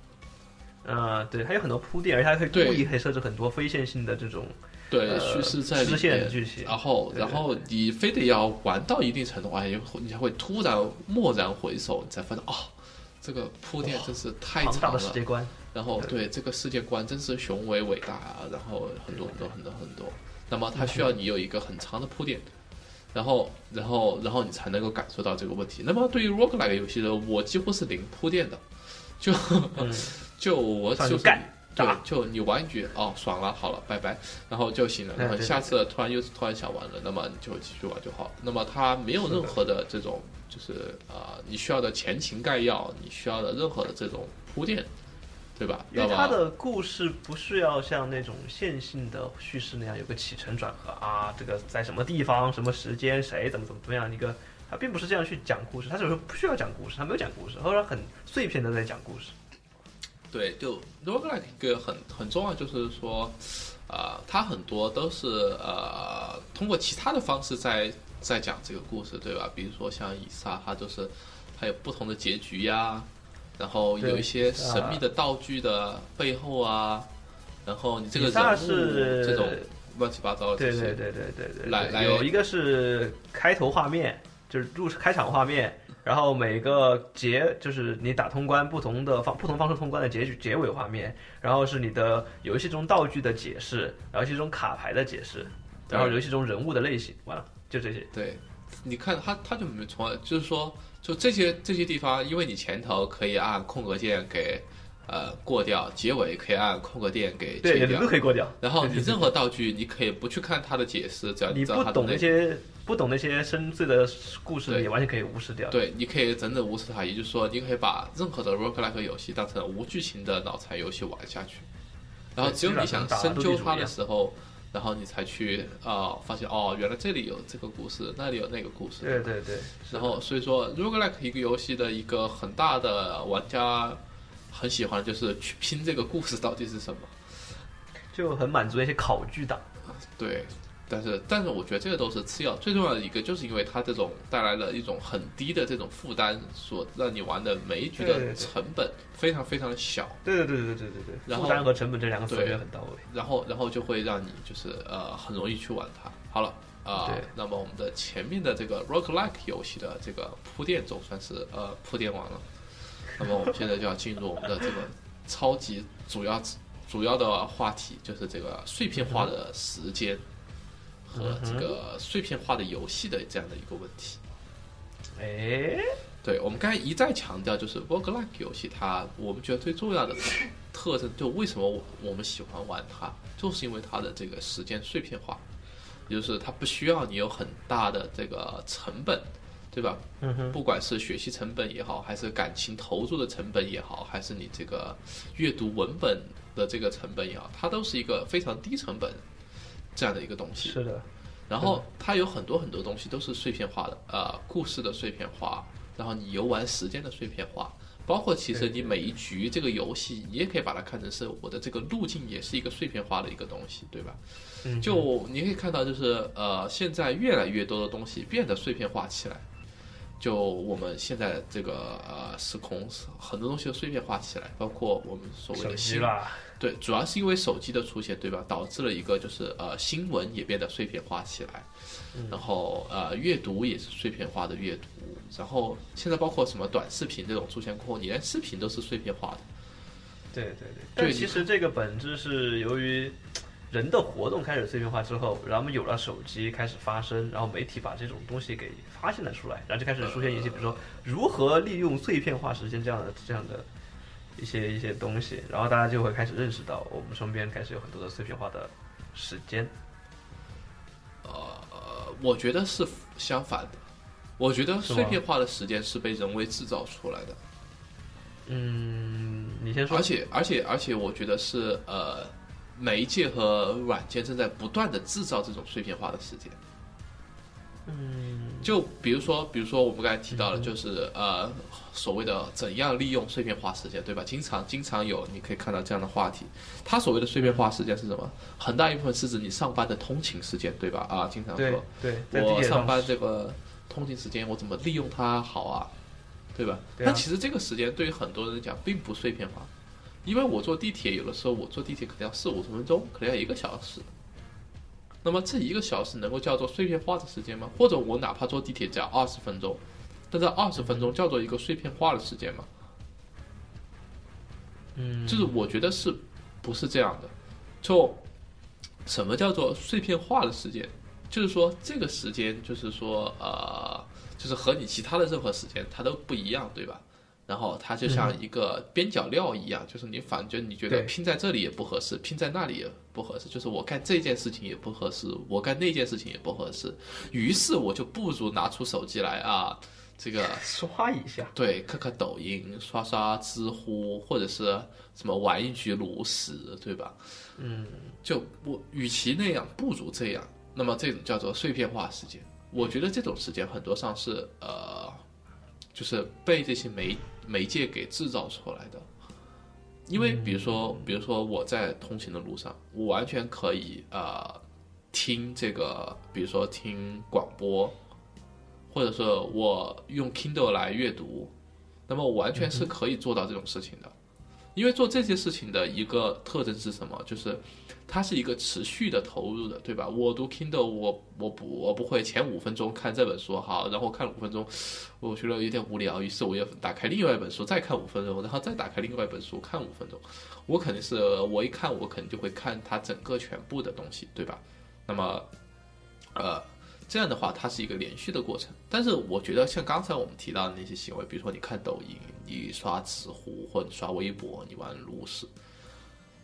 啊、对，它有很多铺垫，而且它可以对故意可以设置很多非线性的这种对，呃叙事在里面。然后然后你非得要玩到一定程度，哎，你才会突然蓦然回首，你才发现哦，这个铺垫真是太长了。的世界观，然后对。这个世界观真是雄伟伟大啊，然后很多很多很多很多。那么它需要你有一个很长的铺垫，然后然后然后你才能够感受到这个问题。那么对于 roguelike 游戏呢，我几乎是零铺垫的，就嗯，就我就上就是干。对炸，就你玩一局哦，爽了，好了，拜拜，然后就行了。然后下次突然又突然想玩了，那么你就继续玩就好了。那么它没有任何的这种，就是啊、呃你需要的前情概要，你需要的任何的这种铺垫，对吧？因为它的故事不是要像那种线性的叙事那样有个起承转合啊，这个在什么地方、什么时间、谁怎么怎么怎么样一个，它并不是这样去讲故事，它有时候不需要讲故事，它没有讲故事，或者很碎片的在讲故事。对，就 roguelike 一个很很重要，就是说，呃，它很多都是呃通过其他的方式在在讲这个故事，对吧？比如说像以撒，它就是它有不同的结局呀，然后有一些神秘的道具的背后啊，然后你这个人物是这种乱七八糟的这些，对对对对对对，来来有一个是开头画面，就是入开场画面，然后每个结就是你打通关不同的方不同方式通关的结局结尾画面，然后是你的游戏中道具的解释，游戏中卡牌的解释，然后游戏中人物的类型，完了就这些。对，你看他他就没从来就是说，就这些这些地方，因为你前头可以按空格键给呃过掉，结尾可以按空格键给对，你都。可以过掉。然后你 任何道具，你可以不去看它的解释，只要你不懂那些不懂那些深邃的故事，对你完全可以无视掉。对，你可以整整无视它，也就是说，你可以把任何的 roguelike 游戏当成无剧情的脑残游戏玩下去。然后只有你想深究它的时候，然后你才去呃发现哦，原来这里有这个故事，那里有那个故事。对对对，然后所以说 roguelike 一个游戏的一个很大的玩家很喜欢就是去拼这个故事到底是什么。就很满足那些考据党。对，但是，但是我觉得这个都是次要，最重要的一个就是因为它这种带来了一种很低的这种负担，所让你玩的每一局的成本非常非常的小。对对对对对对对。然后负担和成本这两个词也很到位。然后，然后就会让你就是呃很容易去玩它。好了，啊、那么我们的前面的这个 Rock Like 游戏的这个铺垫总算是呃铺垫完了。那么我们现在就要进入我们的这个超级主要主要的话题，就是这个碎片化的时间。和这个碎片化的游戏的这样的一个问题。哎，对我们刚才一再强调，就是 roguelike 游戏它，我们觉得最重要的特征，就为什么我我们喜欢玩它，就是因为它的这个时间碎片化，也就是它不需要你有很大的这个成本，对吧？嗯哼，不管是学习成本也好，还是感情投入的成本也好，还是你这个阅读文本的这个成本也好，它都是一个非常低成本这样的一个东西。是的，然后它有很多很多东西都是碎片化的，呃，故事的碎片化，然后你游玩时间的碎片化，包括其实你每一局这个游戏，你也可以把它看成是我的这个路径也是一个碎片化的一个东西，对吧？嗯，就你可以看到，就是呃，现在越来越多的东西变得碎片化起来。就我们现在这个呃时空，很多东西都碎片化起来，包括我们所谓的新机，对，主要是因为手机的出现，对吧？导致了一个就是呃新闻也变得碎片化起来，然后呃阅读也是碎片化的阅读，然后现在包括什么短视频这种出现过后，你连视频都是碎片化的。对对对。但其实这个本质是由于人的活动开始碎片化之后，然后我们有了手机开始发生，然后媒体把这种东西给发现了出来，然后就开始出现一些，比如说如何利用碎片化时间这样的这样的一些一些东西，然后大家就会开始认识到我们身边开始有很多的碎片化的时间。呃，我觉得是相反的，我觉得碎片化的时间是被人为制造出来的，嗯，你先说。而且而且而且，我觉得是呃媒介和软件正在不断的制造这种碎片化的时间。嗯，就比如说，比如说我们刚才提到的，就是、呃所谓的怎样利用碎片化时间，对吧？经常经常有你可以看到这样的话题。它所谓的碎片化时间是什么？很大一部分是指你上班的通勤时间，对吧？啊，经常说对，我上班这个通勤时间，我怎么利用它好啊？对吧？对啊但其实这个时间对于很多人讲并不碎片化，因为我坐地铁有的时候我坐地铁可能要四五十分钟，可能要一个小时。那么这一个小时能够叫做碎片化的时间吗？或者我哪怕坐地铁只要二十分钟，但这二十分钟叫做一个碎片化的时间吗？嗯，就是我觉得是不是这样的？就什么叫做碎片化的时间？就是说这个时间，就是说呃，就是和你其他的任何时间它都不一样，对吧？然后它就像一个边角料一样，就是你反正你觉得拼在这里也不合适，拼在那里也不合适，就是我干这件事情也不合适，我干那件事情也不合适，于是我就不如拿出手机来啊，这个 刷一下。对，看看抖音，刷刷知乎，或者是什么玩一局炉石，对吧？嗯，就我与其那样，不如这样。那么这种叫做碎片化时间，我觉得这种时间很多上是呃，就是被这些媒媒介给制造出来的。因为比如说，比如说我在通勤的路上，我完全可以呃听这个，比如说听广播，或者说我用 Kindle 来阅读，那么我完全是可以做到这种事情的。因为做这些事情的一个特征是什么？就是它是一个持续的投入的，对吧？我读 Kindle，我我不我不会前五分钟看这本书好，然后看了五分钟，我觉得有点无聊，于是我又打开另外一本书再看五分钟，然后再打开另外一本书看五分钟。我肯定是我一看我肯定就会看它整个全部的东西，对吧？那么，呃。这样的话，它是一个连续的过程。但是我觉得，像刚才我们提到的那些行为，比如说你看抖音、你刷知乎或者刷微博、你玩炉石，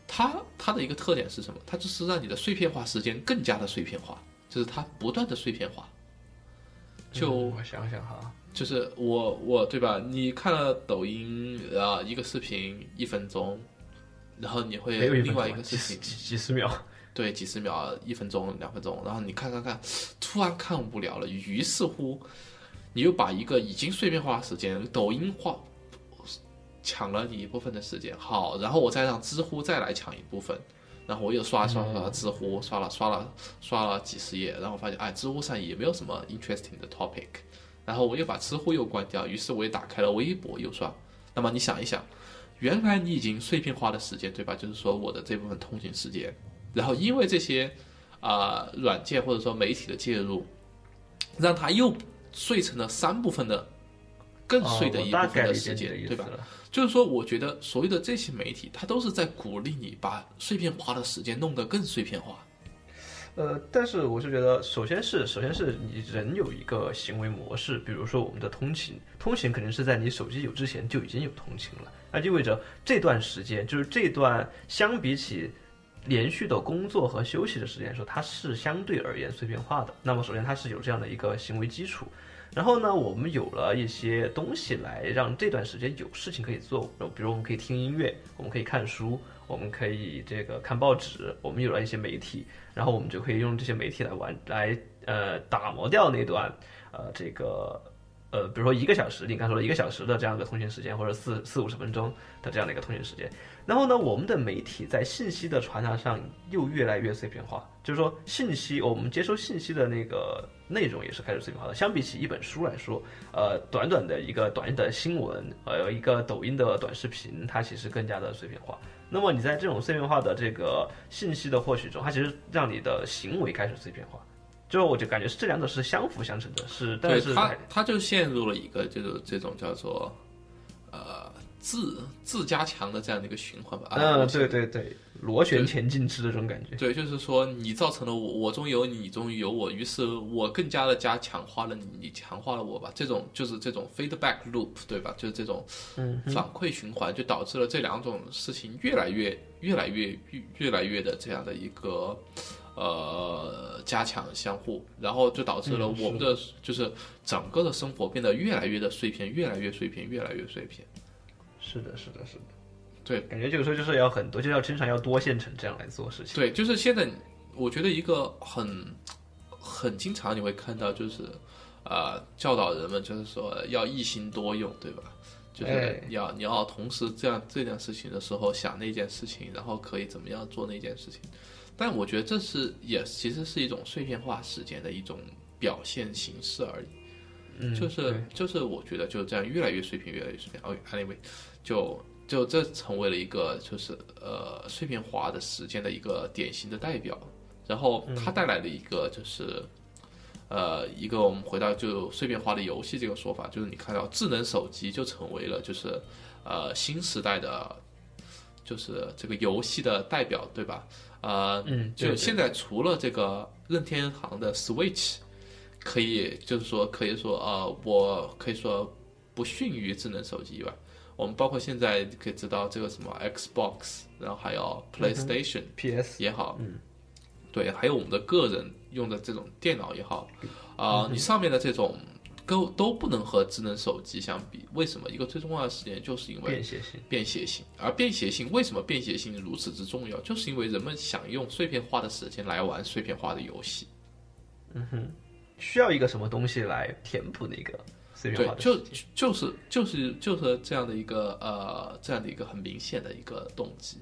它它的一个特点是什么？它就是让你的碎片化时间更加的碎片化，就是它不断的碎片化。就我想想哈，就是我我对吧？你看了抖音啊一个视频一分钟，然后你会另外一个视频几几十秒。对，几十秒、一分钟、两分钟，然后你看看看，突然看无聊了，于是乎，你又把一个已经碎片化的时间，抖音化抢了你一部分的时间，好，然后我再让知乎再来抢一部分，然后我又刷刷刷知乎，刷了刷了刷了几十页，然后发现哎，知乎上也没有什么 interesting 的 topic，然后我又把知乎又关掉，于是我又打开了微博又刷，那么你想一想，原来你已经碎片化的时间，对吧？就是说我的这部分通勤时间。然后因为这些，啊，软件或者说媒体的介入，让它又碎成了三部分的更碎的一部分的时间，对吧？就是说，我觉得所谓的这些媒体，它都是在鼓励你把碎片化的时间弄得更碎片化。呃，但是我是觉得，首先是首先是你人有一个行为模式，比如说我们的通勤，通勤肯定是在你手机有之前就已经有通勤了，那意味着这段时间就是这段相比起。连续的工作和休息的时间说它是相对而言碎片化的。那么首先它是有这样的一个行为基础，然后呢，我们有了一些东西来让这段时间有事情可以做，比如我们可以听音乐，我们可以看书，我们可以这个看报纸，我们有了一些媒体，然后我们就可以用这些媒体来玩来呃打磨掉那段呃这个。呃，比如说一个小时，你刚说了一个小时的这样一个通讯时间，或者四四五十分钟的这样的一个通讯时间，然后呢，我们的媒体在信息的传达上又越来越碎片化，就是说信息我们接收信息的那个内容也是开始碎片化的。相比起一本书来说，呃，短短的一个短的新闻，呃，一个抖音的短视频，它其实更加的碎片化。那么你在这种碎片化的这个信息的获取中，它其实让你的行为开始碎片化。就我就感觉是这两者是相辅相成的，是，但是他他就陷入了一个就是这种叫做，呃自自加强的这样的一个循环吧。嗯，对对对，螺旋前进式的这种感觉。对，就是说你造成了我我中有你，你中有我，于是我更加的加强化了你，你强化了我吧。这种就是这种 feedback loop，对吧？就是这种反馈循环，就导致了这两种事情越来越越来越越越来越的这样的一个。呃，加强相互，然后就导致了我们的就是整个的生活变得越来越的碎片，越来越碎片，越来越碎片。是的，是的，是的。对，感觉这个时候就是要很多，就要经常要多线程这样来做事情。对，就是现在，我觉得一个很很经常你会看到，就是啊，教导人们就是说要一心多用，对吧？就是要你要同时这样这件事情的时候想那件事情，然后可以怎么样做那件事情。但我觉得这是也其实是一种碎片化时间的一种表现形式而已，嗯，就是就是我觉得就这样越来越碎片，越来越碎片。OK，Anyway，就就这成为了一个就是呃碎片化的时间的一个典型的代表。然后它带来的一个就是呃一个我们回到就碎片化的游戏这个说法，就是你看到智能手机就成为了就是呃新时代的，就是这个游戏的代表，对吧？呃，嗯，就现在除了这个任天堂的 Switch，可以就是说可以说呃，我可以说不逊于智能手机以外，我们包括现在可以知道这个什么 Xbox，然后还有 PlayStation、PS 也好，嗯，对，还有我们的个人用的这种电脑也好，啊，你上面的这种。都都不能和智能手机相比，为什么？一个最重要的时间就是因为便携性。便携性，而便携性为什么便携性如此之重要？就是因为人们想用碎片化的时间来玩碎片化的游戏。嗯哼，需要一个什么东西来填补那个碎片化的？对，就就是就是就是这样的一个呃这样的一个很明显的一个动机。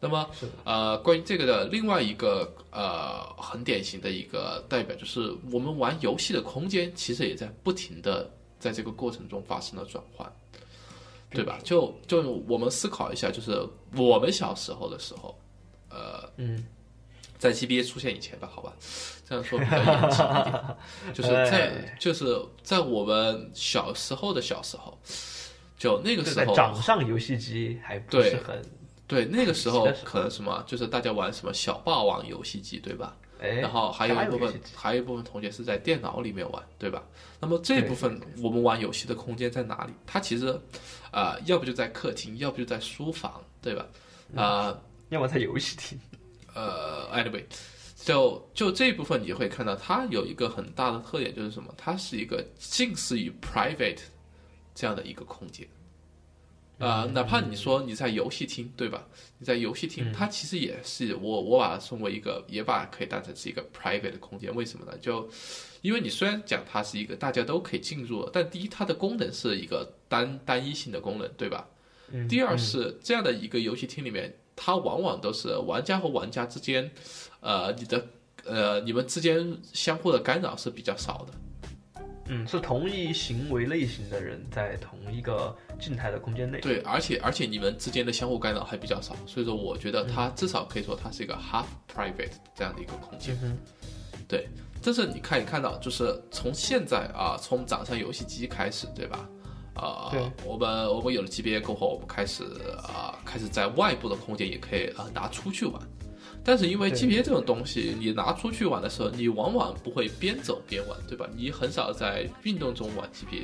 那么，呃，关于这个的另外一个呃很典型的一个代表，就是我们玩游戏的空间其实也在不停的在这个过程中发生了转换，对吧？就就我们思考一下，就是我们小时候的时候，呃，嗯，在 GBA 出现以前吧，好吧，这样说比较严谨一点，就是在哎就是在我们小时候的小时候，就那个时候掌上游戏机还不是很，对那个时候可能什么，就是大家玩什么小霸王游戏机，对吧？哎，然后还有一部分还有一部分同学是在电脑里面玩，对吧？那么这部分我们玩游戏的空间在哪里？它其实，呃，要不就在客厅，要不就在书房，对吧？啊、要么在游戏厅，呃，anyway，就就这一部分你会看到，它有一个很大的特点，就是什么？它是一个近似于 private 这样的一个空间。啊、哪怕你说你在游戏厅，对吧？你在游戏厅，它其实也是我我把它称为一个，也把它可以当成是一个 private 的空间。为什么呢？就因为你虽然讲它是一个大家都可以进入的，但第一，它的功能是一个单单一性的功能，对吧？嗯第二是这样的一个游戏厅里面，它往往都是玩家和玩家之间，呃，你的呃你们之间相互的干扰是比较少的。嗯，是同一行为类型的人在同一个静态的空间内，对，而且而且你们之间的相互干扰还比较少，所以说我觉得它至少可以说它是一个 half private 这样的一个空间。嗯对，这是你看也看到，就是从现在啊，从掌上游戏机开始，对吧？啊、对我们我们有了 GBA 过后，我们开始啊、开始在外部的空间也可以啊、拿出去玩。但是因为 G P A 这种东西，你拿出去玩的时候，你往往不会边走边玩，对吧？你很少在运动中玩 GPA，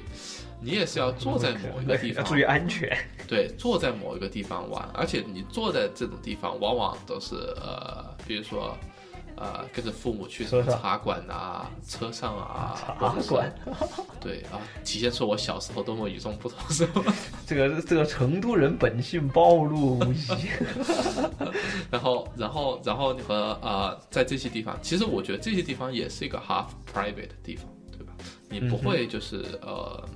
你也是要坐在某一个地方 要注意安全，对，坐在某一个地方玩，而且你坐在这种地方，往往都是呃，比如说，呃，跟着父母去什么茶馆啊、车上啊，茶馆，对啊，体现出我小时候多么与众不同，是吧？这个这个成都人本性暴露无遗。然后，然后，然后你和呃，在这些地方，其实我觉得这些地方也是一个 half private 的地方，对吧？你不会就是、呃，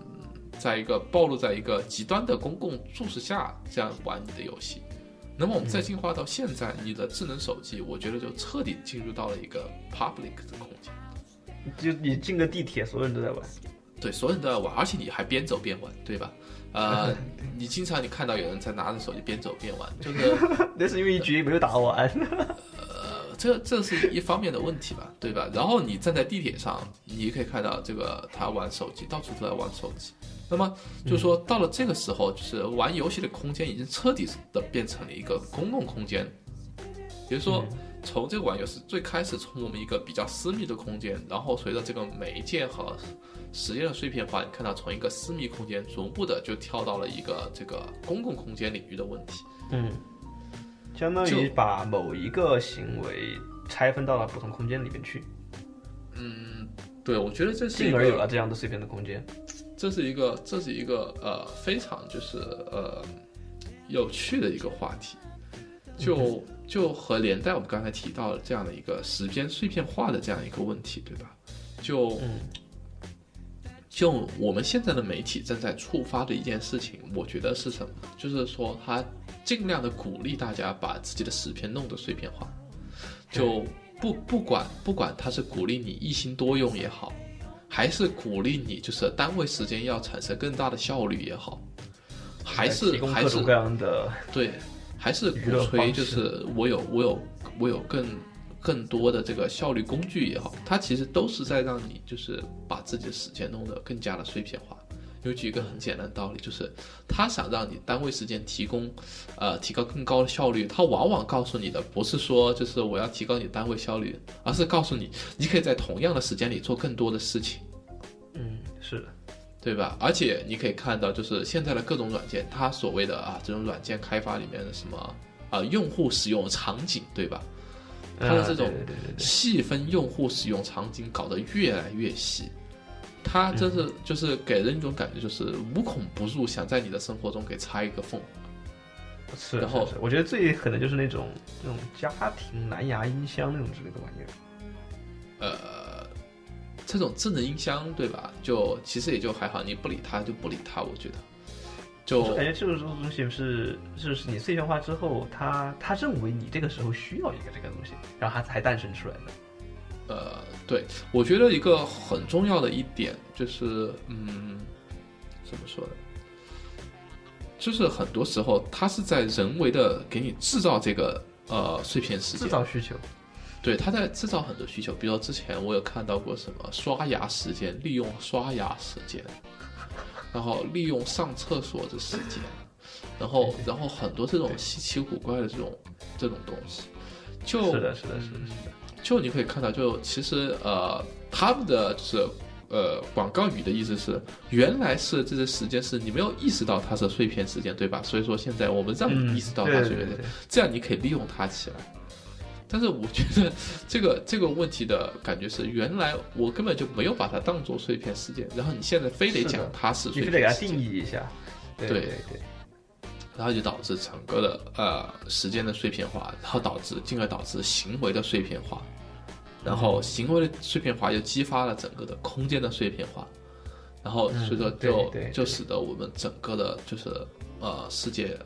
在一个暴露在一个极端的公共注视下这样玩你的游戏。那么我们再进化到现在，你的智能手机，我觉得就彻底进入到了一个 public 的空间，就你进个地铁，所有人都在玩。对，所有人都在玩，而且你还边走边玩，对吧？呃，你经常你看到有人在拿着手机边走边玩，就是 那是因为一局没有打完。呃，这这是一方面的问题吧，对吧？然后你站在地铁上，你可以看到这个他玩手机，到处都在玩手机。那么就是说，到了这个时候，就是玩游戏的空间已经彻底的变成了一个公共空间。比如说，从这个玩游戏最开始从我们一个比较私密的空间，然后随着这个媒介和时间的碎片化，你看到从一个私密空间逐步的就跳到了一个这个公共空间领域的问题。嗯，相当于把某一个行为拆分到了不同空间里面去，嗯对，我觉得这是进而有了这样的碎片的空间。这是一个这是一个呃非常就是呃有趣的一个话题，就就和连带我们刚才提到的这样的一个时间碎片化的这样一个问题，对吧？就嗯就我们现在的媒体正在触发的一件事情，我觉得是什么？就是说，他尽量的鼓励大家把自己的时间弄得碎片化，就不不管不管他是鼓励你一心多用也好，还是鼓励你就是单位时间要产生更大的效率也好，还是还是各种各样的，对，还是鼓吹就是我有我有我有更更多的这个效率工具也好，它其实都是在让你就是把自己的时间弄得更加的碎片化。有举一个很简单的道理，就是他想让你单位时间提供，呃，提高更高的效率，他往往告诉你的不是说就是我要提高你单位效率，而是告诉你你可以在同样的时间里做更多的事情。嗯，是的，对吧？而且你可以看到，就是现在的各种软件，它所谓的啊这种软件开发里面的什么啊用户使用场景，对吧？它的这种细分用户使用场景搞得越来越细，它真是就是给人一种感觉，就是无孔不入，想在你的生活中给插一个缝。是，然后我觉得最狠的就是那种那种家庭蓝牙音箱那种之类的玩意儿。呃，这种智能音箱，对吧？就其实也就还好，你不理它就不理它，我觉得。就我感觉这个东西是，就是你碎片化之后，他他认为你这个时候需要一个这个东西，然后它才诞生出来的。呃，对，我觉得一个很重要的一点就是，嗯，怎么说呢？就是很多时候，它是在人为的给你制造这个呃碎片时间制，造需求，对，他在制造很多需求。比如说之前我有看到过什么刷牙时间，利用刷牙时间，然后利用上厕所的时间，然后然后很多这种稀奇古怪的这种这种东西，就是的，是的，是的，是的。就你可以看到，就其实呃，他们的就是呃广告语的意思是，原来是这些时间是你没有意识到它是碎片时间，对吧？所以说现在我们让你意识到它是碎片时间，这样你可以利用它起来。但是我觉得这个 这个问题的感觉是，原来我根本就没有把它当做碎片时间，然后你现在非得讲它是你碎非得给它定义一下。对对对对，然后就导致整个的呃时间的碎片化，然后导致进而导致行为的碎片化，然后行为的碎片化又激发了整个的空间的碎片化，然后所以说就、就使得我们整个的就是呃世界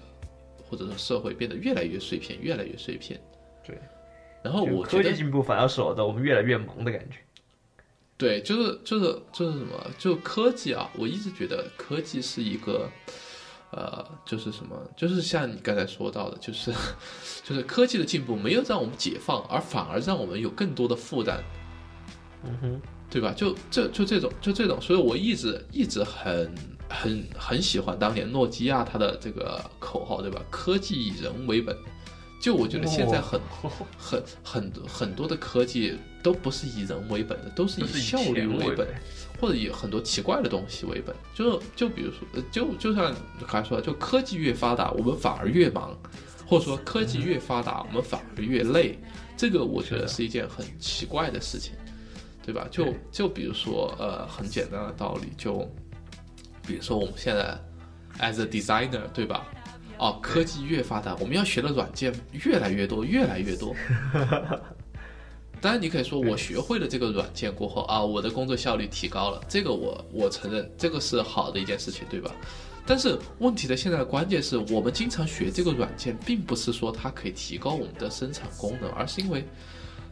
或者说社会变得越来越碎片，越来越碎片。对。然后我觉得科技进步反而使得我们越来越忙的感觉。对，就是就是就是什么，就科技啊，我一直觉得科技是一个，呃，就是什么，就是像你刚才说到的，就是 就是科技的进步没有让我们解放，而反而让我们有更多的负担，嗯哼，对吧？就这就这种就这种，所以我一直一直很很很喜欢当年诺基亚它的这个口号，对吧？科技以人为本。就我觉得现在很、很很多很多的科技都不是以人为本的，都是以效率为本为，或者以很多奇怪的东西为本。就就比如说，呃就就像刚才说的，就科技越发达，我们反而越忙，或者说科技越发达，我们反而越累。这个我觉得是是一件很奇怪的事情，对吧？就就比如说，呃，很简单的道理，就比如说我们现在 as a designer，对吧？哦，科技越发达，我们要学的软件越来越多，越来越多。当然，你可以说我学会了这个软件过后啊，我的工作效率提高了，这个我我承认，这个是好的一件事情，对吧？但是问题的现在的关键是我们经常学这个软件，并不是说它可以提高我们的生产功能，而是因为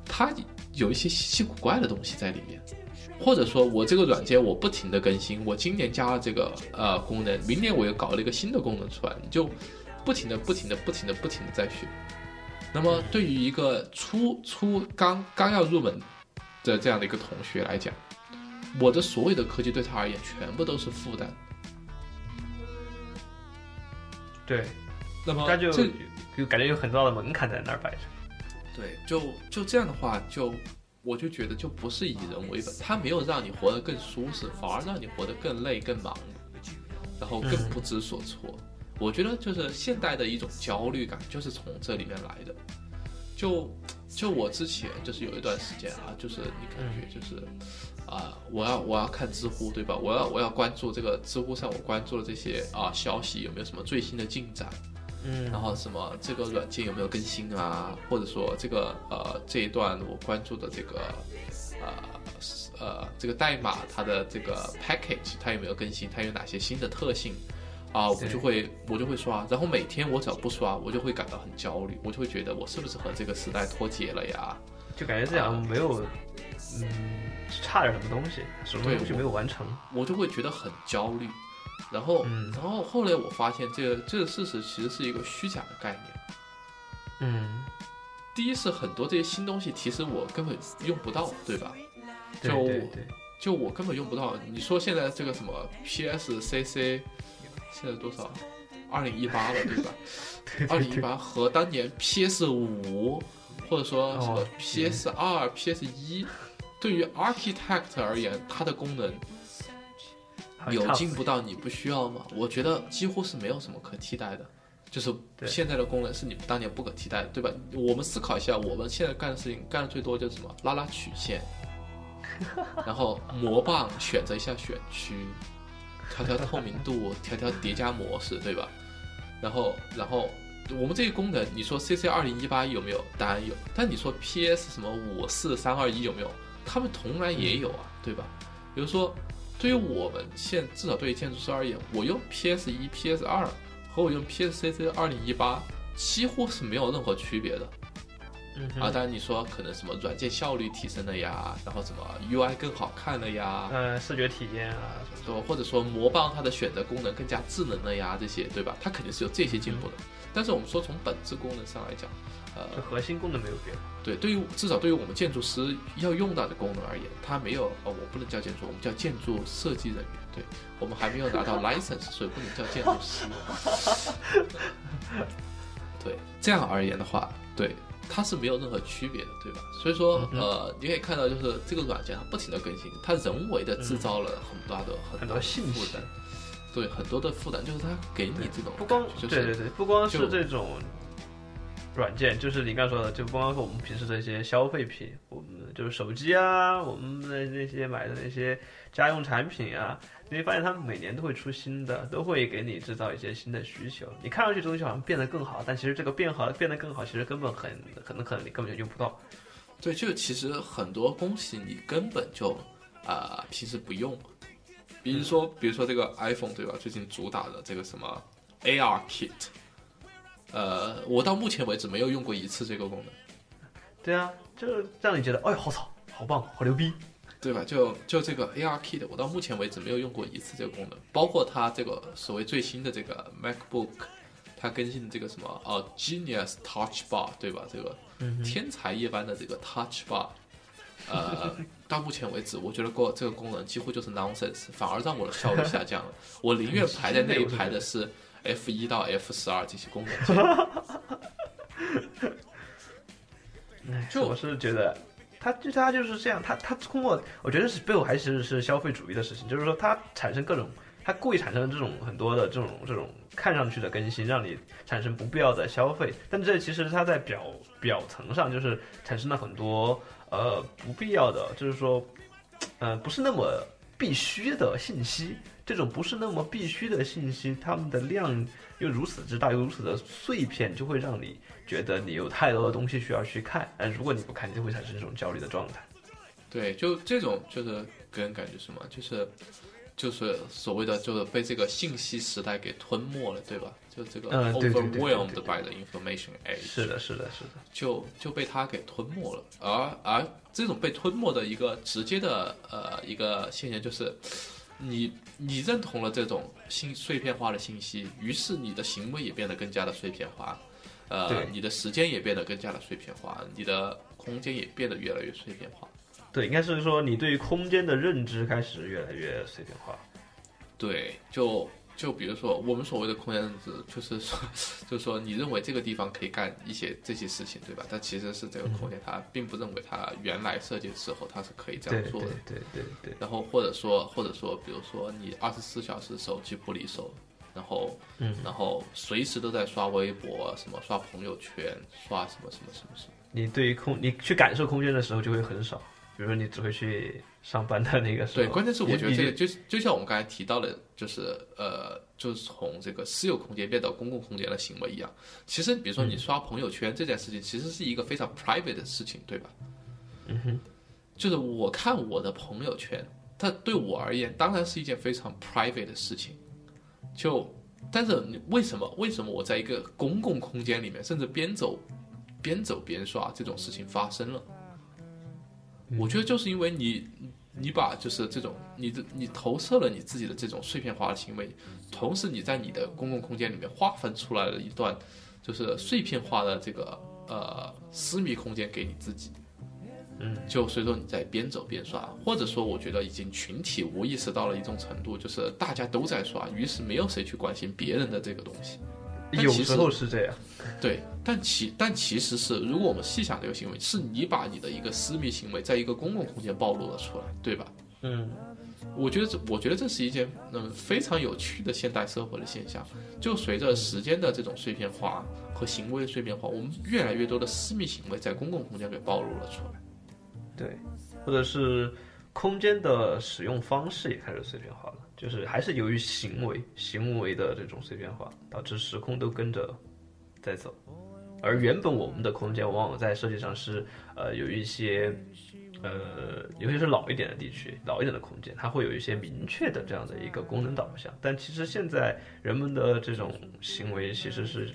它有一些稀奇古怪的东西在里面，或者说我这个软件我不停的更新，我今年加了这个呃功能，明年我又搞了一个新的功能出来，你就不停的、不停的、不停的、不停的在学。那么对于一个初初刚刚要入门的这样的一个同学来讲，我的所有的科技对他而言全部都是负担。对，那么他就这就感觉有很高的门槛在那儿摆着。对，就就这样的话，就我就觉得就不是以人为本，他没有让你活得更舒适，反而让你活得更累、更忙，然后更嗯不知所措。我觉得就是现代的一种焦虑感，就是从这里面来的。就就我之前就是有一段时间啊，就是你感觉就是啊、我要我要看知乎对吧？我要我要关注这个知乎上我关注的这些啊消息有没有什么最新的进展。嗯然后什么这个软件有没有更新啊，或者说这个呃这一段我关注的这个呃呃这个代码它的这个 package 它有没有更新，它有哪些新的特性啊，我就会我就会刷，然后每天我只要不刷，我就会感到很焦虑，我就会觉得我是不是和这个时代脱节了呀？就感觉这样没有，嗯，差点什么东西，什么东西没有完成。我就会觉得很焦虑。然后，嗯然后后来我发现这个这个事实其实是一个虚假的概念。嗯，第一是很多这些新东西，其实我根本用不到，对吧？对就就我根本用不到。你说现在这个什么 PS、CC，现在多少？二零一八了，对吧？二零一八和当年 PS 五，或者说什么哦 PS 二、PS 一，对于 Architect 而言，它的功能有进步到你不需要吗？我觉得几乎是没有什么可替代的。就是现在的功能是你们当年不可替代的，对吧？我们思考一下，我们现在干的事情干的最多就是什么？拉拉曲线，然后魔棒选择一下选区，调调透明度，调调叠加模式，对吧？然后，然后我们这些功能，你说 CC 二零一八有没有？当然有。但你说 PS 什么五四三二一有没有？他们同然也有啊，对吧？比如说对于我们现至少对于建筑师而言，我用 PS 一、PS 二和我用 PSCC 二零一八几乎是没有任何区别的。嗯啊，当然你说可能什么软件效率提升了呀，然后什么 UI 更好看了呀，呃，视觉体验啊，什么对吧？或者说魔棒它的选择功能更加智能了呀，这些对吧？它肯定是有这些进步的。但是我们说从本质功能上来讲，呃，就核心功能没有变。对，对于至少对于我们建筑师要用到的功能而言，它没有哦，我不能叫建筑，我们叫建筑设计人员。对我们还没有拿到 license，所以不能叫建筑师。对，这样而言的话，对它是没有任何区别的，对吧？所以说，呃，你可以看到，就是这个软件它不停的更新，它人为的制造了很大的、很多信息。负担，对很多的负担，就是它给你这种不光就是对对对，不光是这种软件，就是你刚才说的，就不光是我们平时这些消费品，我们就是手机啊，我们的那些买的那些家用产品啊，你会发现他们每年都会出新的，都会给你制造一些新的需求。你看上去这东西好像变得更好，但其实这个变好变得更好，其实根本很可能可能你根本就用不到。对，就其实很多东西你根本就啊、平时不用，比如说比如说这个 iPhone 对吧？最近主打的这个什么 AR Kit，呃，我到目前为止没有用过一次这个功能，对啊，就让你觉得，哎呦，好操，好棒，好牛逼。对吧？就就这个 AR Kit，我到目前为止没有用过一次这个功能，包括它这个所谓最新的这个 MacBook，它更新的这个什么哦 Genius Touch Bar，对吧？这个天才一般的这个 Touch Bar，呃，到目前为止，我觉得过这个功能几乎就是 nonsense，反而让我的效率下降了。我宁愿排在那一排的是 F 一到 F 十二这些功能 就我是觉得，他就他就是这样，他他通过，我觉得是背后还是是消费主义的事情，就是说他产生各种，他故意产生这种很多的这种这种看上去的更新，让你产生不必要的消费，但这其实它在表表层上就是产生了很多呃不必要的，就是说，呃不是那么必须的信息。这种不是那么必须的信息，它们的量又如此之大，又如此的碎片，就会让你觉得你有太多的东西需要去看，但如果你不看，你就会产生这种焦虑的状态。对，就这种就是给人感觉什么，就是就是所谓的就是被这个信息时代给吞没了，对吧？就这个 overwhelmed by the information age，是的，是的，是的，就就被它给吞没了。而而这种被吞没的一个直接的呃一个现象就是，你你认同了这种信碎片化的信息，于是你的行为也变得更加的碎片化，呃对，你的时间也变得更加的碎片化，你的空间也变得越来越碎片化。对，应该是说你对于空间的认知开始越来越碎片化。对，就就比如说我们所谓的空间认知，就是说，就是说你认为这个地方可以干一些这些事情，对吧？但其实是这个空间它并不认为它原来设计的时候它是可以这样做的。对对对，然后或者说或者说，比如说你二十四小时手机不离手，然后嗯，然后随时都在刷微博，什么刷朋友圈，刷什么什么什么什么。你对于空，你去感受空间的时候就会很少。比如说你只会去上班的那个时候，对，关键是我觉得这个就就像我们刚才提到的，就是呃，就是从这个私有空间变到公共空间的行为一样。其实，比如说你刷朋友圈这件事情，其实是一个非常 private 的事情，对吧？嗯哼，就是我看我的朋友圈，它对我而言当然是一件非常 private 的事情。就，但是你为什么为什么我在一个公共空间里面，甚至边走边走边刷这种事情发生了？我觉得就是因为你，你把就是这种你的你投射了你自己的这种碎片化的行为，同时你在你的公共空间里面划分出来了一段就是碎片化的这个呃私密空间给你自己。嗯，就所以说你在边走边刷，或者说我觉得已经群体无意识到了一种程度，就是大家都在刷，于是没有谁去关心别人的这个东西。有时候是这样。对，但其但其实是，如果我们细想这个行为，是你把你的一个私密行为在一个公共空间暴露了出来，对吧？嗯，我觉得这，我觉得这是一件嗯非常有趣的现代社会的现象。就随着时间的这种碎片化和行为的碎片化，我们越来越多的私密行为在公共空间给暴露了出来。对，或者是空间的使用方式也开始碎片化了，就是还是由于行为行为的这种碎片化，导致时空都跟着在走。而原本我们的空间往往在设计上是呃有一些呃，尤其是老一点的地区、老一点的空间，它会有一些明确的这样的一个功能导向。但其实现在人们的这种行为其实是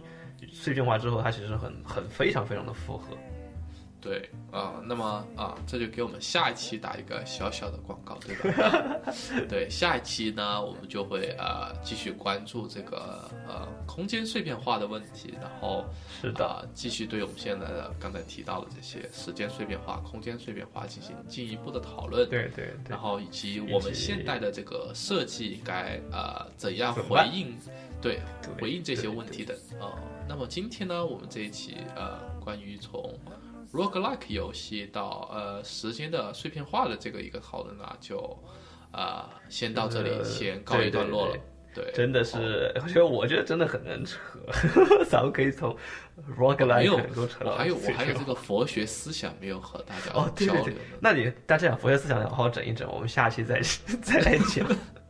碎片化之后，它其实很很非常非常的复合。对啊、那么啊，这就给我们下一期打一个小小的广告，对吧？对，下一期呢，我们就会呃继续关注这个呃空间碎片化的问题，然后是的，啊，继续对我们现在的刚才提到的这些时间碎片化、空间碎片化进行进一步的讨论。对对对然，后以及我们现代的这个设计该呃怎样回应，对对回应这些问题的呃，那么今天呢，我们这一期呃关于从 roguelike 游戏到呃时间的碎片化的这个一个讨论呢，就啊、先到这里呃先告一段落了。对，真的是，我觉得我觉得真的很能扯，咱们可以从 roguelike 有能够扯到我还有我还有这个佛学思想没有和大家哦，对对对交流。，那你大家讲佛学思想好好整一整，我们下期再 再来讲。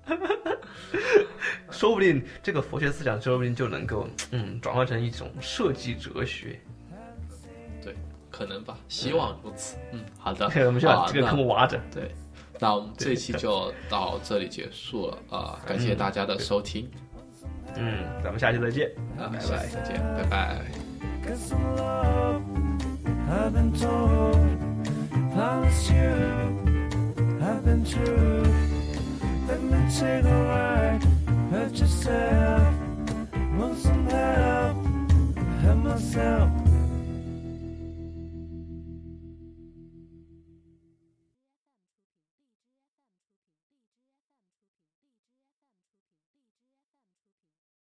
说不定这个佛学思想，说不定就能够嗯转化成一种设计哲学。对，可能吧，希望如此。嗯，好的，我们先把这个坑挖着。对，那我们这一期就到这里结束了啊、感谢大家的收听，嗯，咱们下期再见，啊，拜拜。再见，拜拜。